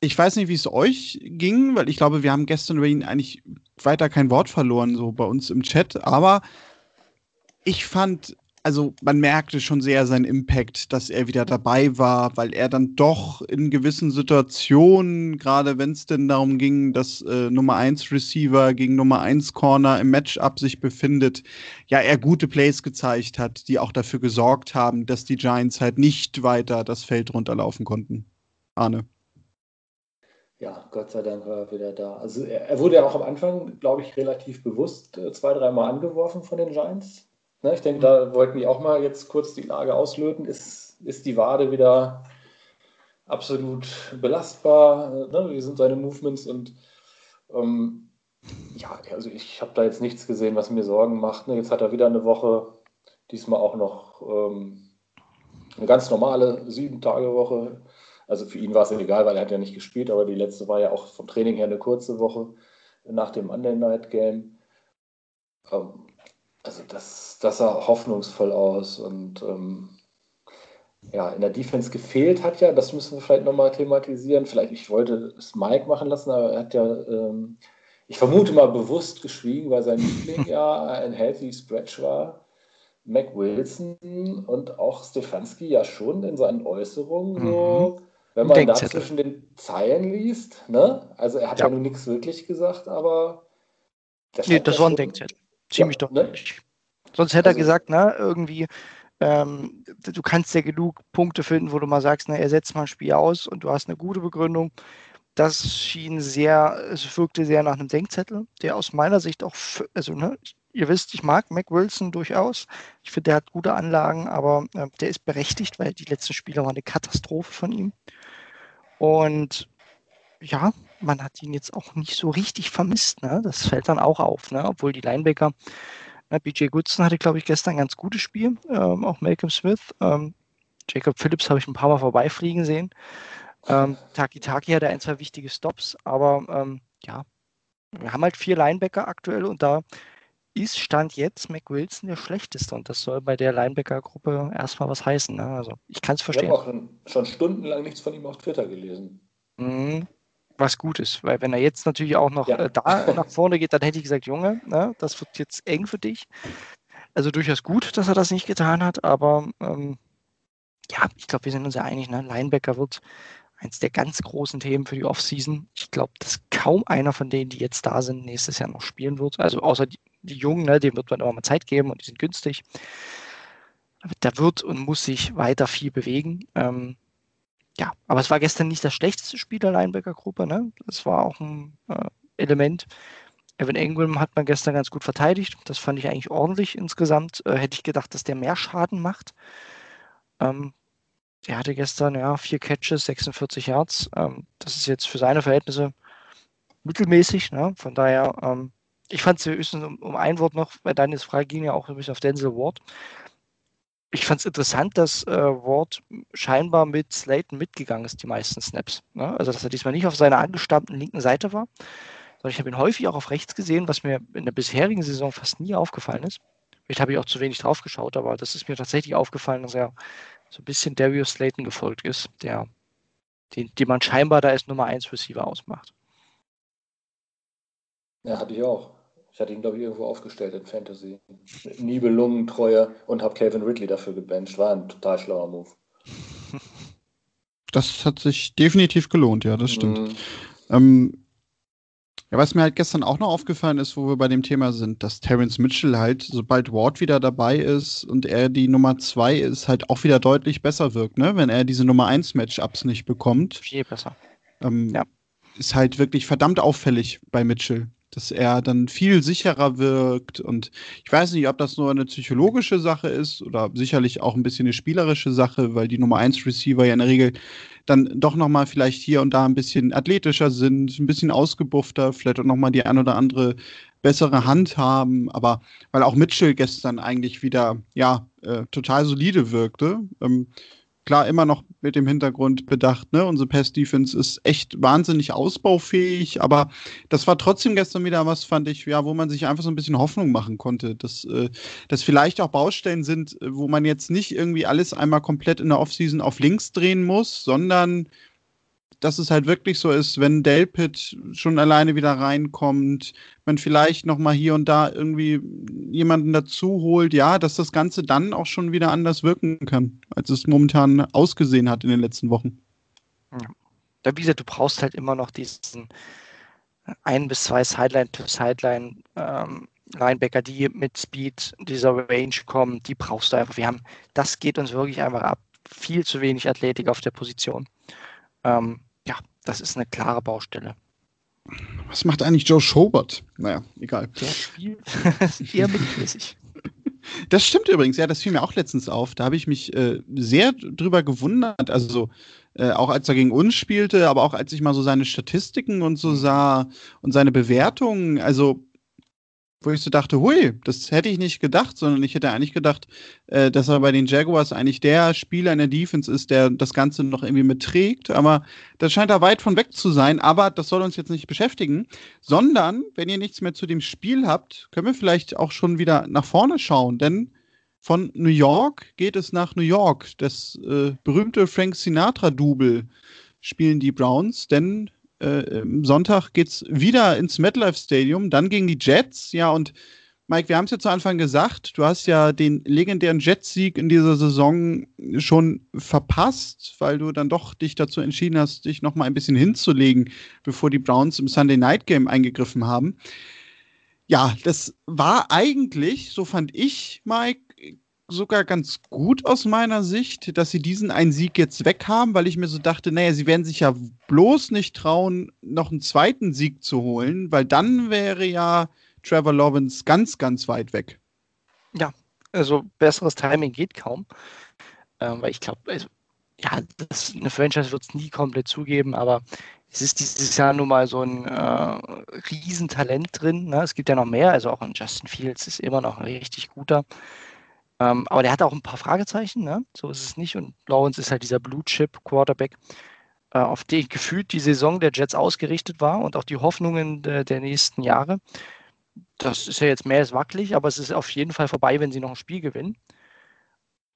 Ich weiß nicht, wie es euch ging, weil ich glaube, wir haben gestern über ihn eigentlich weiter kein Wort verloren, so bei uns im Chat. Aber ich fand, also man merkte schon sehr seinen Impact, dass er wieder dabei war, weil er dann doch in gewissen Situationen, gerade wenn es denn darum ging, dass äh, Nummer 1 Receiver gegen Nummer 1 Corner im Matchup sich befindet, ja, er gute Plays gezeigt hat, die auch dafür gesorgt haben, dass die Giants halt nicht weiter das Feld runterlaufen konnten. Arne ja, Gott sei Dank war er wieder da. Also er, er wurde ja auch am Anfang, glaube ich, relativ bewusst äh, zwei, dreimal angeworfen von den Giants. Ne, ich denke, da wollten die auch mal jetzt kurz die Lage auslöten. Ist, ist die Wade wieder absolut belastbar? Ne? Wie sind seine Movements? Und ähm, ja, also ich habe da jetzt nichts gesehen, was mir Sorgen macht. Ne? Jetzt hat er wieder eine Woche, diesmal auch noch ähm, eine ganz normale Sieben-Tage-Woche also für ihn war es egal, weil er hat ja nicht gespielt, aber die letzte war ja auch vom Training her eine kurze Woche nach dem Monday Night Game. Ähm, also das, das sah hoffnungsvoll aus und ähm, ja, in der Defense gefehlt hat ja, das müssen wir vielleicht nochmal thematisieren. Vielleicht, ich wollte es Mike machen lassen, aber er hat ja, ähm, ich vermute mal bewusst geschwiegen, weil sein Liebling ja ein healthy Stretch war. Mac Wilson und auch Stefanski ja schon in seinen Äußerungen so mhm. Wenn man da zwischen den Zeilen liest, ne? Also er hat ja, ja nun nichts wirklich gesagt, aber. Nee, das war ein Denkzettel. Ziemlich ja, deutlich. Ne? Sonst hätte also, er gesagt, ne, irgendwie, ähm, du kannst ja genug Punkte finden, wo du mal sagst, ne, er setzt mal ein Spiel aus und du hast eine gute Begründung. Das schien sehr, es wirkte sehr nach einem Denkzettel, der aus meiner Sicht auch, also ne, ihr wisst, ich mag Mac Wilson durchaus. Ich finde, der hat gute Anlagen, aber äh, der ist berechtigt, weil die letzten Spiele waren eine Katastrophe von ihm. Und ja, man hat ihn jetzt auch nicht so richtig vermisst. Ne? Das fällt dann auch auf, ne? obwohl die Linebacker, ne, BJ Goodson hatte, glaube ich, gestern ein ganz gutes Spiel, ähm, auch Malcolm Smith. Ähm, Jacob Phillips habe ich ein paar Mal vorbeifliegen sehen. Ähm, Taki Taki hatte ein, zwei wichtige Stops, aber ähm, ja, wir haben halt vier Linebacker aktuell und da ist Stand jetzt Mac Wilson der schlechteste und das soll bei der Linebacker-Gruppe erstmal was heißen. Ne? Also ich kann es verstehen. Ich habe auch schon stundenlang nichts von ihm auf Twitter gelesen. Mhm. Was gut ist, weil wenn er jetzt natürlich auch noch ja. äh, da nach vorne geht, dann hätte ich gesagt, Junge, ne, das wird jetzt eng für dich. Also durchaus gut, dass er das nicht getan hat, aber ähm, ja, ich glaube, wir sind uns ja einig, ne? Linebacker wird eins der ganz großen Themen für die Offseason. Ich glaube, dass kaum einer von denen, die jetzt da sind, nächstes Jahr noch spielen wird. Also außer die, die Jungen, ne, denen wird man immer mal Zeit geben und die sind günstig. Aber da wird und muss sich weiter viel bewegen. Ähm, ja, aber es war gestern nicht das schlechteste Spiel der Linebacker-Gruppe. Ne? Das war auch ein äh, Element. Evan Ingram hat man gestern ganz gut verteidigt. Das fand ich eigentlich ordentlich insgesamt. Äh, hätte ich gedacht, dass der mehr Schaden macht. Ähm, der hatte gestern ja vier Catches, 46 Yards. Ähm, das ist jetzt für seine Verhältnisse mittelmäßig. Ne? Von daher, ähm, ich fand es höchstens um, um, ein Wort noch, weil deine Frage ging ja auch ein bisschen auf Denzel Ward. Ich fand es interessant, dass äh, Ward scheinbar mit Slayton mitgegangen ist, die meisten Snaps. Ne? Also, dass er diesmal nicht auf seiner angestammten linken Seite war, sondern ich habe ihn häufig auch auf rechts gesehen, was mir in der bisherigen Saison fast nie aufgefallen ist. Vielleicht habe ich auch zu wenig drauf geschaut, aber das ist mir tatsächlich aufgefallen, dass er so ein bisschen Darius Slayton gefolgt ist, der, den, den man scheinbar da als Nummer 1 Receiver ausmacht. Ja, hatte ich auch. Ich hatte ihn, glaube ich, irgendwo aufgestellt in Fantasy. Nibelungentreue und habe Calvin Ridley dafür gebencht. War ein total schlauer Move. Das hat sich definitiv gelohnt, ja, das stimmt. Mhm. Ähm, Ja, was mir halt gestern auch noch aufgefallen ist, wo wir bei dem Thema sind, dass Terence Mitchell halt, sobald Ward wieder dabei ist und er die Nummer zwei ist, halt auch wieder deutlich besser wirkt, ne? Wenn er diese Nummer eins Matchups nicht bekommt. Viel besser. Ähm, ja. Ist halt wirklich verdammt auffällig bei Mitchell dass er dann viel sicherer wirkt. Und ich weiß nicht, ob das nur eine psychologische Sache ist oder sicherlich auch ein bisschen eine spielerische Sache, weil die Nummer 1 Receiver ja in der Regel dann doch nochmal vielleicht hier und da ein bisschen athletischer sind, ein bisschen ausgebuffter, vielleicht auch nochmal die ein oder andere bessere Hand haben. Aber weil auch Mitchell gestern eigentlich wieder, ja, äh, total solide wirkte. Ähm, klar immer noch mit dem Hintergrund bedacht, ne? Unsere Pass-Defense ist echt wahnsinnig ausbaufähig, aber das war trotzdem gestern wieder was, fand ich, ja, wo man sich einfach so ein bisschen Hoffnung machen konnte, dass äh, das vielleicht auch Baustellen sind, wo man jetzt nicht irgendwie alles einmal komplett in der Offseason auf links drehen muss, sondern dass es halt wirklich so ist, wenn Delpit schon alleine wieder reinkommt, man vielleicht noch mal hier und da irgendwie jemanden dazu holt, ja, dass das Ganze dann auch schon wieder anders wirken kann, als es momentan ausgesehen hat in den letzten Wochen. Ja. Da, wie gesagt, du brauchst halt immer noch diesen ein bis zwei Sideline-to-Sideline ähm, Linebacker, die mit Speed dieser Range kommen, die brauchst du einfach. Wir haben, das geht uns wirklich einfach ab. Viel zu wenig Athletik auf der Position. Ähm, das ist eine klare Baustelle. Was macht eigentlich Joe Schobert? Naja, egal. Der spielt eher mittelmäßig. Das stimmt übrigens, ja, das fiel mir auch letztens auf. Da habe ich mich äh, sehr drüber gewundert. Also äh, auch als er gegen uns spielte, aber auch als ich mal so seine Statistiken und so sah und seine Bewertungen. Also wo ich so dachte, hui, das hätte ich nicht gedacht, sondern ich hätte eigentlich gedacht, äh, dass er bei den Jaguars eigentlich der Spieler in der Defense ist, der das Ganze noch irgendwie mitträgt. Aber das scheint da weit von weg zu sein. Aber das soll uns jetzt nicht beschäftigen, sondern wenn ihr nichts mehr zu dem Spiel habt, können wir vielleicht auch schon wieder nach vorne schauen. Denn von New York geht es nach New York. Das äh, berühmte Frank Sinatra-Double spielen die Browns, denn äh, Sonntag geht es wieder ins MetLife Stadium, dann gegen die Jets. Ja, und Mike, wir haben es ja zu Anfang gesagt, du hast ja den legendären Jets-Sieg in dieser Saison schon verpasst, weil du dann doch dich dazu entschieden hast, dich noch mal ein bisschen hinzulegen, bevor die Browns im Sunday Night Game eingegriffen haben. Ja, das war eigentlich, so fand ich, Mike, sogar ganz gut aus meiner Sicht, dass sie diesen einen Sieg jetzt weg haben, weil ich mir so dachte, naja, sie werden sich ja bloß nicht trauen, noch einen zweiten Sieg zu holen, weil dann wäre ja Trevor Lawrence ganz, ganz weit weg. Ja, also besseres Timing geht kaum. Ähm, weil ich glaube, also, ja, das, eine Franchise wird es nie komplett zugeben, aber es ist dieses Jahr nun mal so ein äh, Riesentalent drin. Ne? Es gibt ja noch mehr, also auch ein Justin Fields ist immer noch ein richtig guter. Ähm, aber der hat auch ein paar Fragezeichen, ne? so ist es nicht. Und Lawrence ist halt dieser Blue Chip Quarterback, äh, auf den gefühlt die Saison der Jets ausgerichtet war und auch die Hoffnungen de, der nächsten Jahre. Das ist ja jetzt mehr als wackelig, aber es ist auf jeden Fall vorbei, wenn sie noch ein Spiel gewinnen.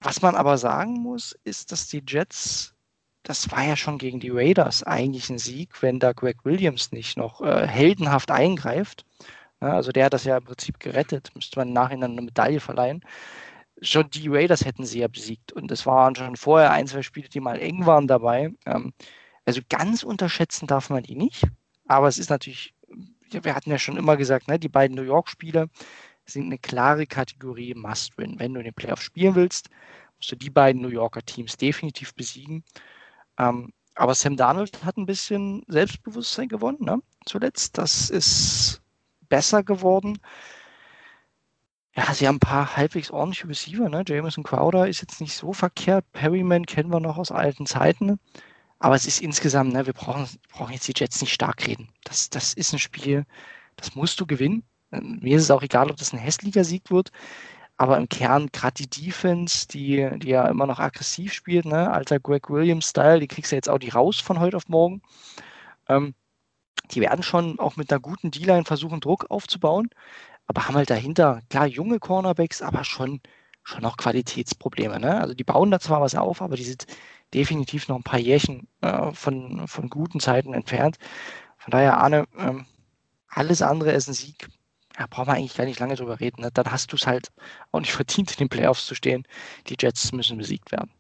Was man aber sagen muss, ist, dass die Jets, das war ja schon gegen die Raiders eigentlich ein Sieg, wenn da Greg Williams nicht noch äh, heldenhaft eingreift. Ja, also der hat das ja im Prinzip gerettet, müsste man im Nachhinein eine Medaille verleihen schon die Raiders hätten sie ja besiegt. Und es waren schon vorher ein, zwei Spiele, die mal eng waren dabei. Ähm, also ganz unterschätzen darf man die nicht. Aber es ist natürlich, wir hatten ja schon immer gesagt, ne, die beiden New York-Spiele sind eine klare Kategorie Must-Win. Wenn du in den Playoffs spielen willst, musst du die beiden New Yorker Teams definitiv besiegen. Ähm, aber Sam Darnold hat ein bisschen Selbstbewusstsein gewonnen, ne? zuletzt. Das ist besser geworden. Ja, sie haben ein paar halbwegs ordentliche Receiver. Ne? Jameson Crowder ist jetzt nicht so verkehrt. Perryman kennen wir noch aus alten Zeiten. Aber es ist insgesamt, ne, wir brauchen, brauchen jetzt die Jets nicht stark reden. Das, das ist ein Spiel, das musst du gewinnen. Mir ist es auch egal, ob das ein hässlicher Sieg wird. Aber im Kern, gerade die Defense, die, die ja immer noch aggressiv spielt, ne? alter Greg Williams-Style, die kriegst du jetzt auch die raus von heute auf morgen. Ähm, die werden schon auch mit einer guten D-Line versuchen, Druck aufzubauen aber haben halt dahinter, klar, junge Cornerbacks, aber schon, schon noch Qualitätsprobleme. Ne? Also die bauen da zwar was auf, aber die sind definitiv noch ein paar Jährchen äh, von, von guten Zeiten entfernt. Von daher, Arne, ähm, alles andere ist ein Sieg. Ja, braucht man eigentlich gar nicht lange drüber reden. Ne? Dann hast du es halt auch nicht verdient, in den Playoffs zu stehen. Die Jets müssen besiegt werden.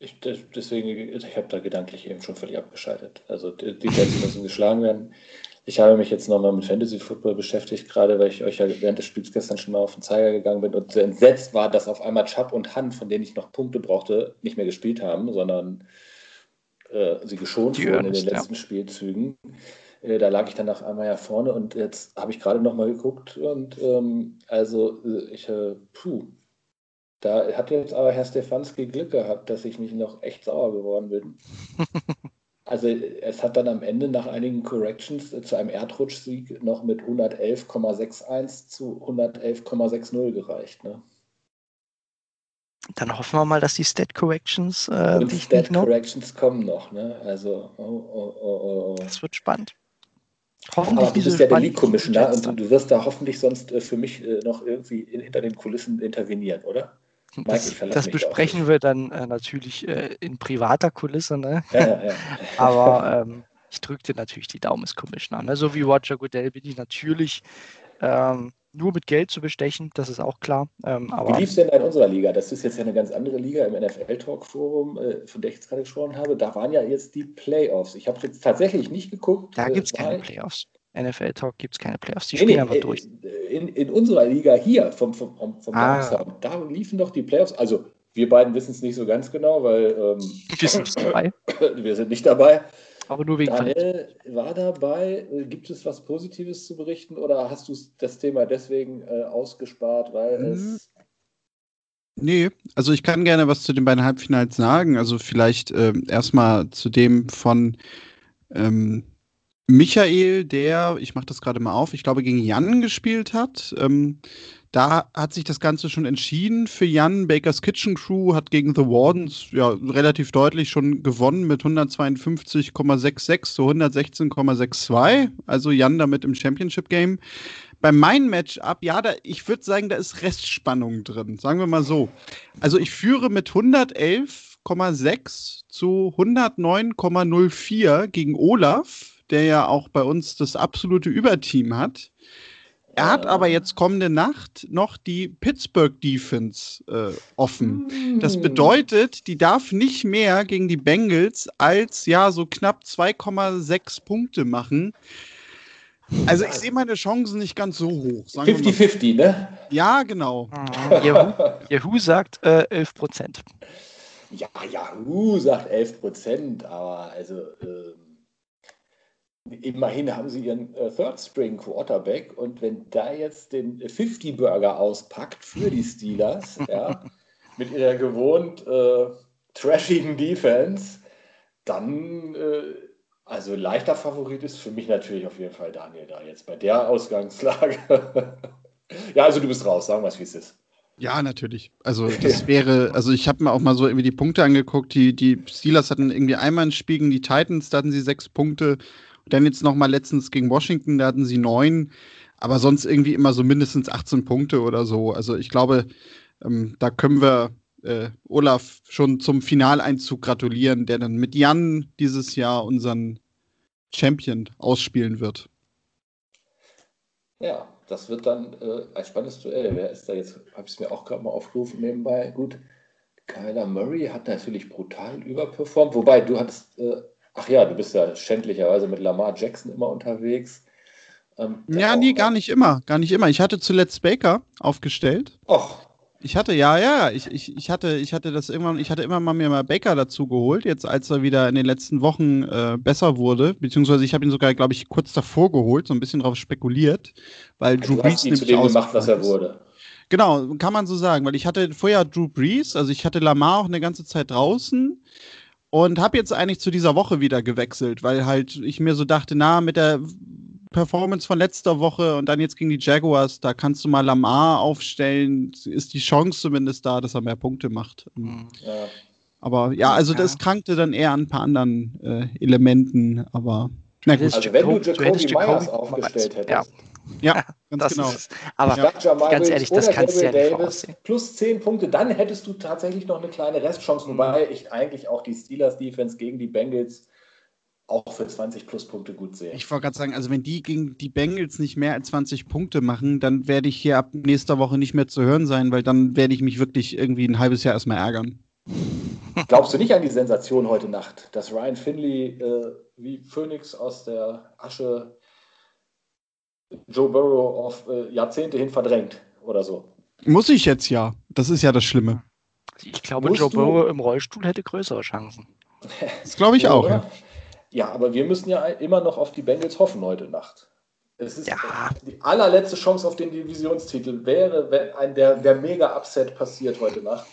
Ich, deswegen, ich habe da gedanklich eben schon völlig abgeschaltet. Also die, die Jets müssen geschlagen werden Ich habe mich jetzt nochmal mit Fantasy Football beschäftigt, gerade weil ich euch ja während des Spiels gestern schon mal auf den Zeiger gegangen bin und sehr entsetzt war, dass auf einmal Chubb und Han, von denen ich noch Punkte brauchte, nicht mehr gespielt haben, sondern äh, sie geschont Die wurden in den ja. letzten Spielzügen. Äh, da lag ich dann auf einmal ja vorne und jetzt habe ich gerade nochmal geguckt und ähm, also äh, ich, äh, puh, da hat jetzt aber Herr Stefanski Glück gehabt, dass ich nicht noch echt sauer geworden bin. Also es hat dann am Ende nach einigen Corrections äh, zu einem Erdrutschsieg noch mit 111,61 zu 111,60 gereicht. Ne? Dann hoffen wir mal, dass die Stat Corrections äh, Und Stat nicht noch. Corrections kommen noch. Ne? Also, oh, oh, oh, oh. Das wird spannend. Aber Hoffentlich du nicht so bist ja der League Commissioner und du, du wirst da hoffentlich sonst äh, für mich äh, noch irgendwie in, hinter den Kulissen intervenieren, oder? Das, das besprechen wir dann äh, natürlich äh, in privater Kulisse, ne? Ja, ja, ja. Aber ähm, ich drücke dir natürlich die Daumen als Commissioner. Ne? So wie Roger Goodell bin ich natürlich ähm, nur mit Geld zu bestechen, das ist auch klar. Ähm, Wie aber lief es denn in unserer Liga? Das ist jetzt ja eine ganz andere Liga im NFL-Talk-Forum, äh, von der ich jetzt gerade gesprochen habe. Da waren ja jetzt die Playoffs. Ich habe jetzt tatsächlich nicht geguckt. da äh, gibt es keine Playoffs. NFL Talk gibt es keine Playoffs. Die Nee, spielen nee, einfach äh, durch. In, in unserer Liga hier, vom, vom, vom, vom Ah. Darksound, da liefen doch die Playoffs. Also, wir beiden wissen es nicht so ganz genau, weil ähm, Wir sind nicht dabei, wir sind nicht dabei. aber nur wegen. Daniel war dabei. Äh, Gibt es was Positives zu berichten oder hast du das Thema deswegen äh, ausgespart, weil Mhm. es. Nee, also ich kann gerne was zu den beiden Halbfinals sagen. Also vielleicht ähm, erstmal zu dem von ähm, Michael, der, ich mache das gerade mal auf, ich glaube gegen Jan gespielt hat. Ähm, da hat sich das Ganze schon entschieden für Jan. Bakers Kitchen Crew hat gegen The Wardens ja relativ deutlich schon gewonnen mit 152,66 zu 116,62. Also Jan damit im Championship Game. Bei meinem Matchup, ja, da, ich würde sagen, da ist Restspannung drin. Sagen wir mal so. Also ich führe mit 111,6 zu 109,04 gegen Olaf, der ja auch bei uns das absolute Überteam hat. Er hat aber jetzt kommende Nacht noch die Pittsburgh Defense äh, offen. Das Hm. bedeutet, die darf nicht mehr gegen die Bengals als ja so knapp 2,6 Punkte machen. Also ich sehe meine Chancen nicht ganz so hoch. sagen wir mal. 50-50, ne? Ja, genau. Mhm. Yahoo, Yahoo sagt äh, 11 Prozent. Ja, Yahoo sagt 11 Prozent, aber also ähm, immerhin haben sie ihren äh, Third String Quarterback und wenn da jetzt den 50 Burger auspackt für die Steelers, ja, mit ihrer gewohnt äh, trashigen Defense, dann äh, also leichter Favorit ist für mich natürlich auf jeden Fall Daniel da jetzt bei der Ausgangslage. ja, also du bist raus, sagen wir es, wie es ist. Ja, natürlich. Also das wäre, also ich habe mir auch mal so irgendwie die Punkte angeguckt. Die, die Steelers hatten irgendwie einmal ein Spiel gegen die Titans, da hatten sie sechs Punkte. Dann jetzt noch mal letztens gegen Washington, da hatten sie neun. Aber sonst irgendwie immer so mindestens 18 Punkte oder so. Also ich glaube, ähm, da können wir äh, Olaf schon zum Finaleinzug gratulieren, der dann mit Jan dieses Jahr unseren Champion ausspielen wird. Ja, das wird dann äh, ein spannendes Duell. Wer ist da jetzt? Habe ich es mir auch gerade mal aufgerufen nebenbei. Gut, Kyler Murray hat natürlich brutal überperformt. Wobei, du hattest, äh, ach ja, du bist ja schändlicherweise mit Lamar Jackson immer unterwegs. Ähm, Ja, nee, gar nicht immer. Gar nicht immer. Ich hatte zuletzt Baker aufgestellt. Och, Ich hatte, ja, ja, ich, ich, ich hatte, ich hatte das irgendwann, ich hatte immer mal mir mal Baker dazu geholt, jetzt als er wieder in den letzten Wochen äh, besser wurde, beziehungsweise ich habe ihn sogar, glaube ich, kurz davor geholt, so ein bisschen drauf spekuliert, weil Drew du Brees ihn zu nämlich dem gemacht, was er wurde. Genau, kann man so sagen, weil ich hatte vorher Drew Brees, also ich hatte Lamar auch eine ganze Zeit draußen und habe jetzt eigentlich zu dieser Woche wieder gewechselt, weil halt ich mir so dachte, na, mit der Performance von letzter Woche und dann jetzt gegen die Jaguars, da kannst du mal Lamar aufstellen, ist die Chance zumindest da, dass er mehr Punkte macht. Mhm. Ja. Aber ja, also Ja. das krankte dann eher an ein paar anderen äh, Elementen, aber na gut, hättest Also wenn du Jacob- du hättest Jacoby Myers Jacoby aufgestellt hättest, ja, ganz Das genau. ist. Aber Ja. ganz ehrlich, das kannst du ja nicht voraussehen. plus 10 Punkte, dann hättest du tatsächlich noch eine kleine Restchance, Mhm. wobei ich eigentlich auch die Steelers Defense gegen die Bengals auch für 20 plus Punkte gut sehe. Ich wollte gerade sagen, also wenn die gegen die Bengals nicht mehr als 20 Punkte machen, dann werde ich hier ab nächster Woche nicht mehr zu hören sein, weil dann werde ich mich wirklich irgendwie ein halbes Jahr erstmal ärgern. Glaubst du nicht an die Sensation heute Nacht, dass Ryan Finley äh, wie Phoenix aus der Asche Joe Burrow auf äh, Jahrzehnte hin verdrängt oder so. Muss ich jetzt ja. Das ist ja das Schlimme. Ich glaube, Musst Joe du- Burrow im Rollstuhl hätte größere Chancen. Das glaube ich auch. Oder? Ja. Ja, aber wir müssen ja immer noch auf die Bengals hoffen heute Nacht. Es ist Ja. die allerletzte Chance auf den Divisionstitel wäre, wenn ein der, der Mega-Upset passiert heute Nacht.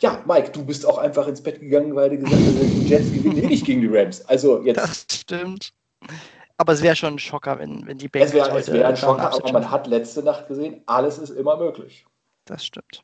Ja, Mike, du bist auch einfach ins Bett gegangen, weil du gesagt hast, die Jets gewinnen eh nicht gegen die Rams. Also jetzt, Das stimmt. Aber es wäre schon ein Schocker, wenn, wenn die Bengals es wäre wär ein Schocker, aber man hat letzte Nacht gesehen, alles ist immer möglich. Das stimmt.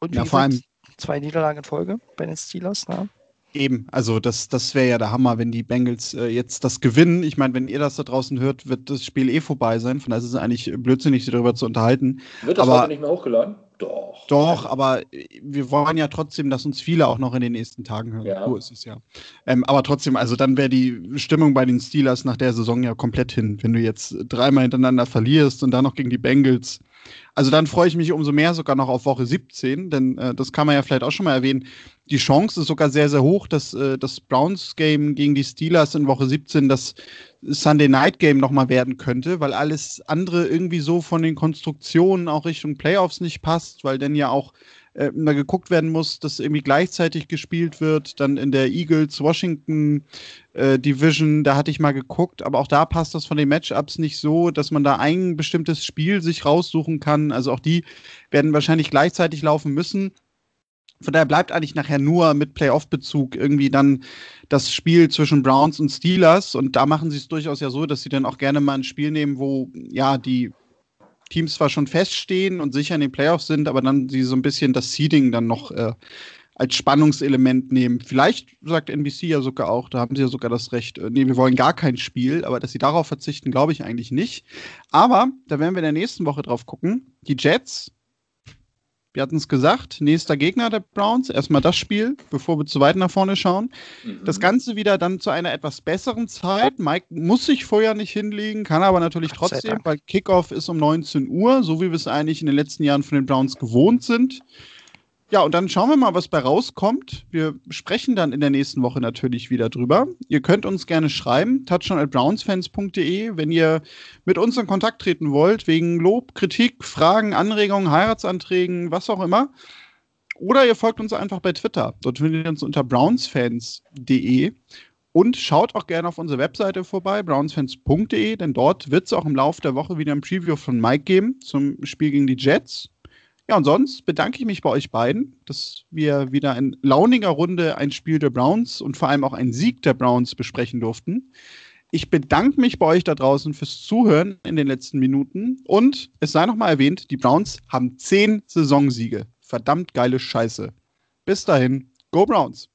Und wie Ja, vor gesagt, zwei Niederlagen in Folge bei den Steelers. Ne? Eben, also das, das wäre ja der Hammer, wenn die Bengals äh, jetzt das gewinnen. Ich meine, wenn ihr das da draußen hört, wird das Spiel eh vorbei sein. Von daher ist es eigentlich blödsinnig, sich darüber zu unterhalten. Wird das Aber- heute nicht mehr hochgeladen? Doch. Doch, aber äh, wir wollen ja trotzdem, dass uns viele auch noch in den nächsten Tagen hören. Ja. So ist es ja. Ähm, aber trotzdem, also dann wäre die Stimmung bei den Steelers nach der Saison ja komplett hin, wenn du jetzt dreimal hintereinander verlierst und dann noch gegen die Bengals. Also dann freue ich mich umso mehr sogar noch auf Woche 17, denn äh, das kann man ja vielleicht auch schon mal erwähnen. Die Chance ist sogar sehr, sehr hoch, dass äh, das Browns-Game gegen die Steelers in Woche 17 das Sunday Night Game nochmal werden könnte, weil alles andere irgendwie so von den Konstruktionen auch Richtung Playoffs nicht passt, weil dann ja auch äh, da geguckt werden muss, dass irgendwie gleichzeitig gespielt wird, dann in der Eagles-Washington äh, Division, da hatte ich mal geguckt, aber auch da passt das von den Matchups nicht so, dass man da ein bestimmtes Spiel sich raussuchen kann. Also auch die werden wahrscheinlich gleichzeitig laufen müssen. Von daher bleibt eigentlich nachher nur mit Playoff-Bezug irgendwie dann das Spiel zwischen Browns und Steelers. Und da machen sie es durchaus ja so, dass sie dann auch gerne mal ein Spiel nehmen, wo ja die Teams zwar schon feststehen und sicher in den Playoffs sind, aber dann sie so ein bisschen das Seeding dann noch äh, als Spannungselement nehmen. Vielleicht sagt NBC ja sogar auch, da haben sie ja sogar das Recht, äh, nee, wir wollen gar kein Spiel, aber dass sie darauf verzichten, glaube ich eigentlich nicht. Aber da werden wir in der nächsten Woche drauf gucken. Die Jets, wir hatten es gesagt, nächster Gegner der Browns, erstmal das Spiel, bevor wir zu weit nach vorne schauen. Mhm. Das Ganze wieder dann zu einer etwas besseren Zeit. Mike muss sich vorher nicht hinlegen, kann aber natürlich Gott trotzdem, weil Kickoff ist um 19 Uhr, so wie wir es eigentlich in den letzten Jahren von den Browns gewohnt sind. Ja, und dann schauen wir mal, was bei rauskommt. Wir sprechen dann in der nächsten Woche natürlich wieder drüber. Ihr könnt uns gerne schreiben, touchdown@brownsfans.de, wenn ihr mit uns in Kontakt treten wollt, wegen Lob, Kritik, Fragen, Anregungen, Heiratsanträgen, was auch immer. Oder ihr folgt uns einfach bei Twitter. Dort findet ihr uns unter brownsfans.de. Und schaut auch gerne auf unsere Webseite vorbei, brownsfans.de, denn dort wird es auch im Laufe der Woche wieder ein Preview von Mike geben zum Spiel gegen die Jets. Ja, und sonst bedanke ich mich bei euch beiden, dass wir wieder in launiger Runde ein Spiel der Browns und vor allem auch einen Sieg der Browns besprechen durften. Ich bedanke mich bei euch da draußen fürs Zuhören in den letzten Minuten. Und es sei noch mal erwähnt, die Browns haben zehn Saisonsiege. Verdammt geile Scheiße. Bis dahin, Go Browns!